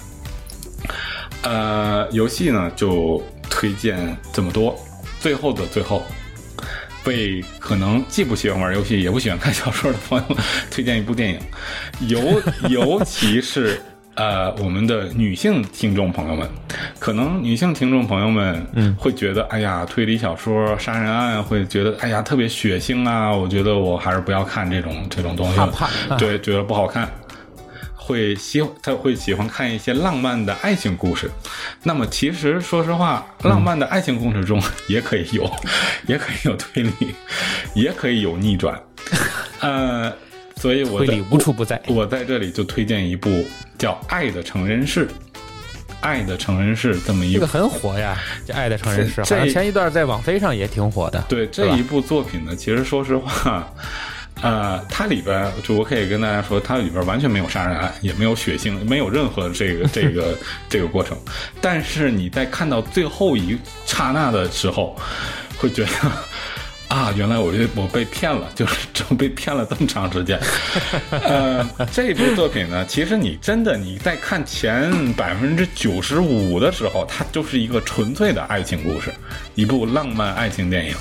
呃，游戏呢就推荐这么多。最后的最后，为可能既不喜欢玩游戏也不喜欢看小说的朋友们 *laughs* 推荐一部电影，尤 *laughs* 尤其是呃我们的女性听众朋友们，可能女性听众朋友们嗯会觉得，哎呀，推理小说、杀人案会觉得，哎呀特别血腥啊，我觉得我还是不要看这种这种东西了，怕怕对，觉得不好看。会喜他会喜欢看一些浪漫的爱情故事，那么其实说实话，浪漫的爱情故事中也可以有，也可以有推理，也可以有逆转，*laughs* 呃，所以我在推理无处不在。我在这里就推荐一部叫《爱的成人式》，《爱的成人式》这么一个很火呀，这《爱的成人式》这好像前一段在网飞上也挺火的。对这一部作品呢，其实说实话，呃，它里边就我可以跟大家说，它里边完全没有杀人案，也没有血腥，没有任何这个 *laughs* 这个这个过程。但是你在看到最后一刹那的时候，会觉得。啊，原来我这我被骗了，*laughs* 就是被骗了这么长时间。呃，这部作品呢，其实你真的你在看前百分之九十五的时候，它就是一个纯粹的爱情故事，一部浪漫爱情电影。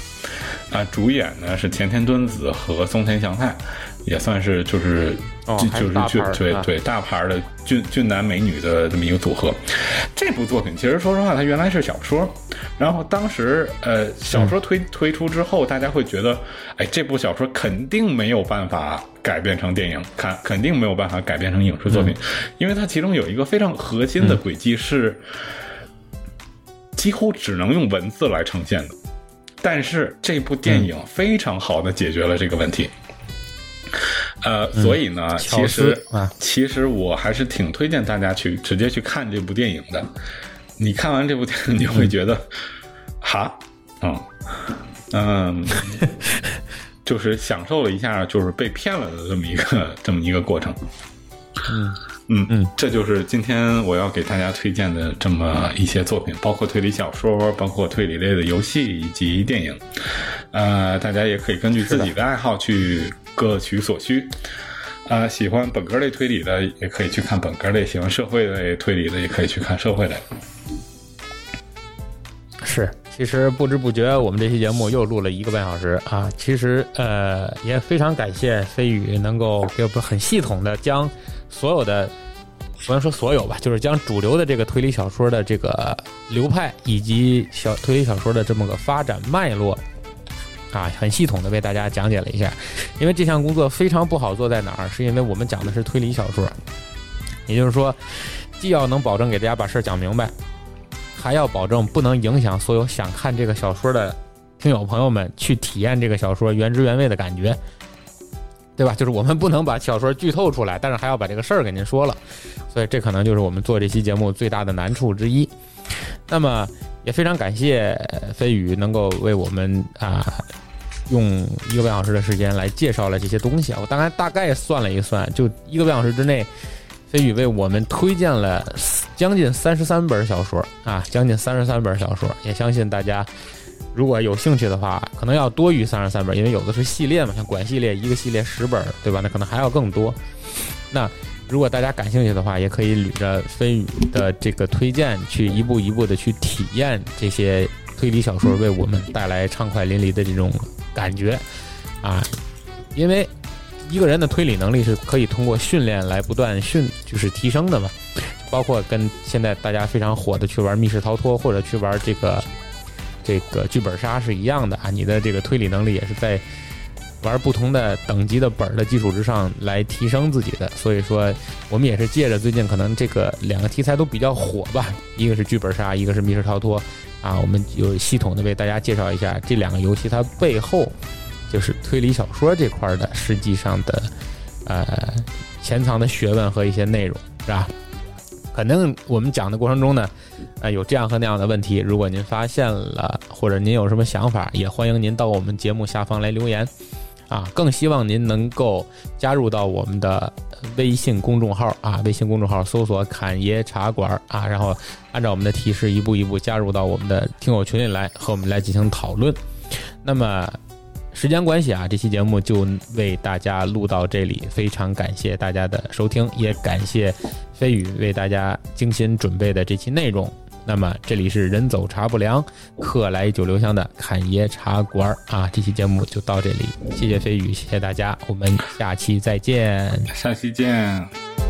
啊、主演呢是前田敦子和松田翔太，也算是就是、哦就就是俊对对大牌的俊俊男美女的这么一个组合。这部作品其实说实话，它原来是小说，然后当时呃小说推、推出之后，大家会觉得，哎，这部小说肯定没有办法改编成电影，看肯定没有办法改编成影视作品，因为它其中有一个非常核心的轨迹是。几乎只能用文字来呈现的，但是这部电影非常好的解决了这个问题。呃，所以呢，巧其实啊其实我还是挺推荐大家去直接去看这部电影的。你看完这部电影，*laughs* 你会觉得，哈，嗯嗯，*laughs* 就是享受了一下就是被骗了的这么一个 *laughs* 这么一个过程。嗯嗯嗯，这就是今天我要给大家推荐的这么一些作品，包括推理小说，包括推理类的游戏以及电影。呃，大家也可以根据自己的爱好去各取所需。啊、喜欢本科类推理的也可以去看本科类，喜欢社会类推理的也可以去看社会类。是，其实不知不觉我们这期节目又录了一个半小时啊。其实呃也非常感谢飞宇能够给我们很系统的将所有的不能说所有吧，就是将主流的这个推理小说的这个流派以及小推理小说的这么个发展脉络。啊，很系统的为大家讲解了一下，因为这项工作非常不好做在哪儿，是因为我们讲的是推理小说，也就是说，既要能保证给大家把事儿讲明白，还要保证不能影响所有想看这个小说的听友朋友们去体验这个小说原汁原味的感觉，对吧？就是我们不能把小说剧透出来，但是还要把这个事儿给您说了，所以这可能就是我们做这期节目最大的难处之一。那么也非常感谢飞宇能够为我们啊。用一个半小时的时间来介绍了这些东西啊！我大概大概算了一算，就一个半小时之内，飞宇为我们推荐了将近三十三本小说啊，将近三十三本小说。也相信大家如果有兴趣的话，可能要多于三十三本，因为有的是系列嘛，像管系列一个系列十本，对吧？那可能还要更多。那如果大家感兴趣的话，也可以捋着飞宇的这个推荐，去一步一步的去体验这些推理小说为我们带来畅快淋漓的这种。感觉，啊，因为一个人的推理能力是可以通过训练来不断训，就是提升的嘛。包括跟现在大家非常火的去玩密室逃脱或者去玩这个这个剧本杀是一样的啊。你的这个推理能力也是在玩不同的等级的本儿的基础之上来提升自己的。所以说，我们也是借着最近可能这个两个题材都比较火吧，一个是剧本杀，一个是密室逃脱。啊，我们有系统的为大家介绍一下这两个游戏它背后就是推理小说这块的实际上的呃潜藏的学问和一些内容，是吧？可能我们讲的过程中呢，呃，有这样和那样的问题，如果您发现了或者您有什么想法，也欢迎您到我们节目下方来留言。啊，更希望您能够加入到我们的微信公众号啊，微信公众号搜索“侃爷茶馆”啊，然后按照我们的提示一步一步加入到我们的听友群里来，和我们来进行讨论。那么时间关系啊，这期节目就为大家录到这里，非常感谢大家的收听，也感谢飞宇为大家精心准备的这期内容。那么这里是人走茶不凉，客来酒留香的侃爷茶馆啊！这期节目就到这里，谢谢飞宇，谢谢大家，我们下期再见，下期见。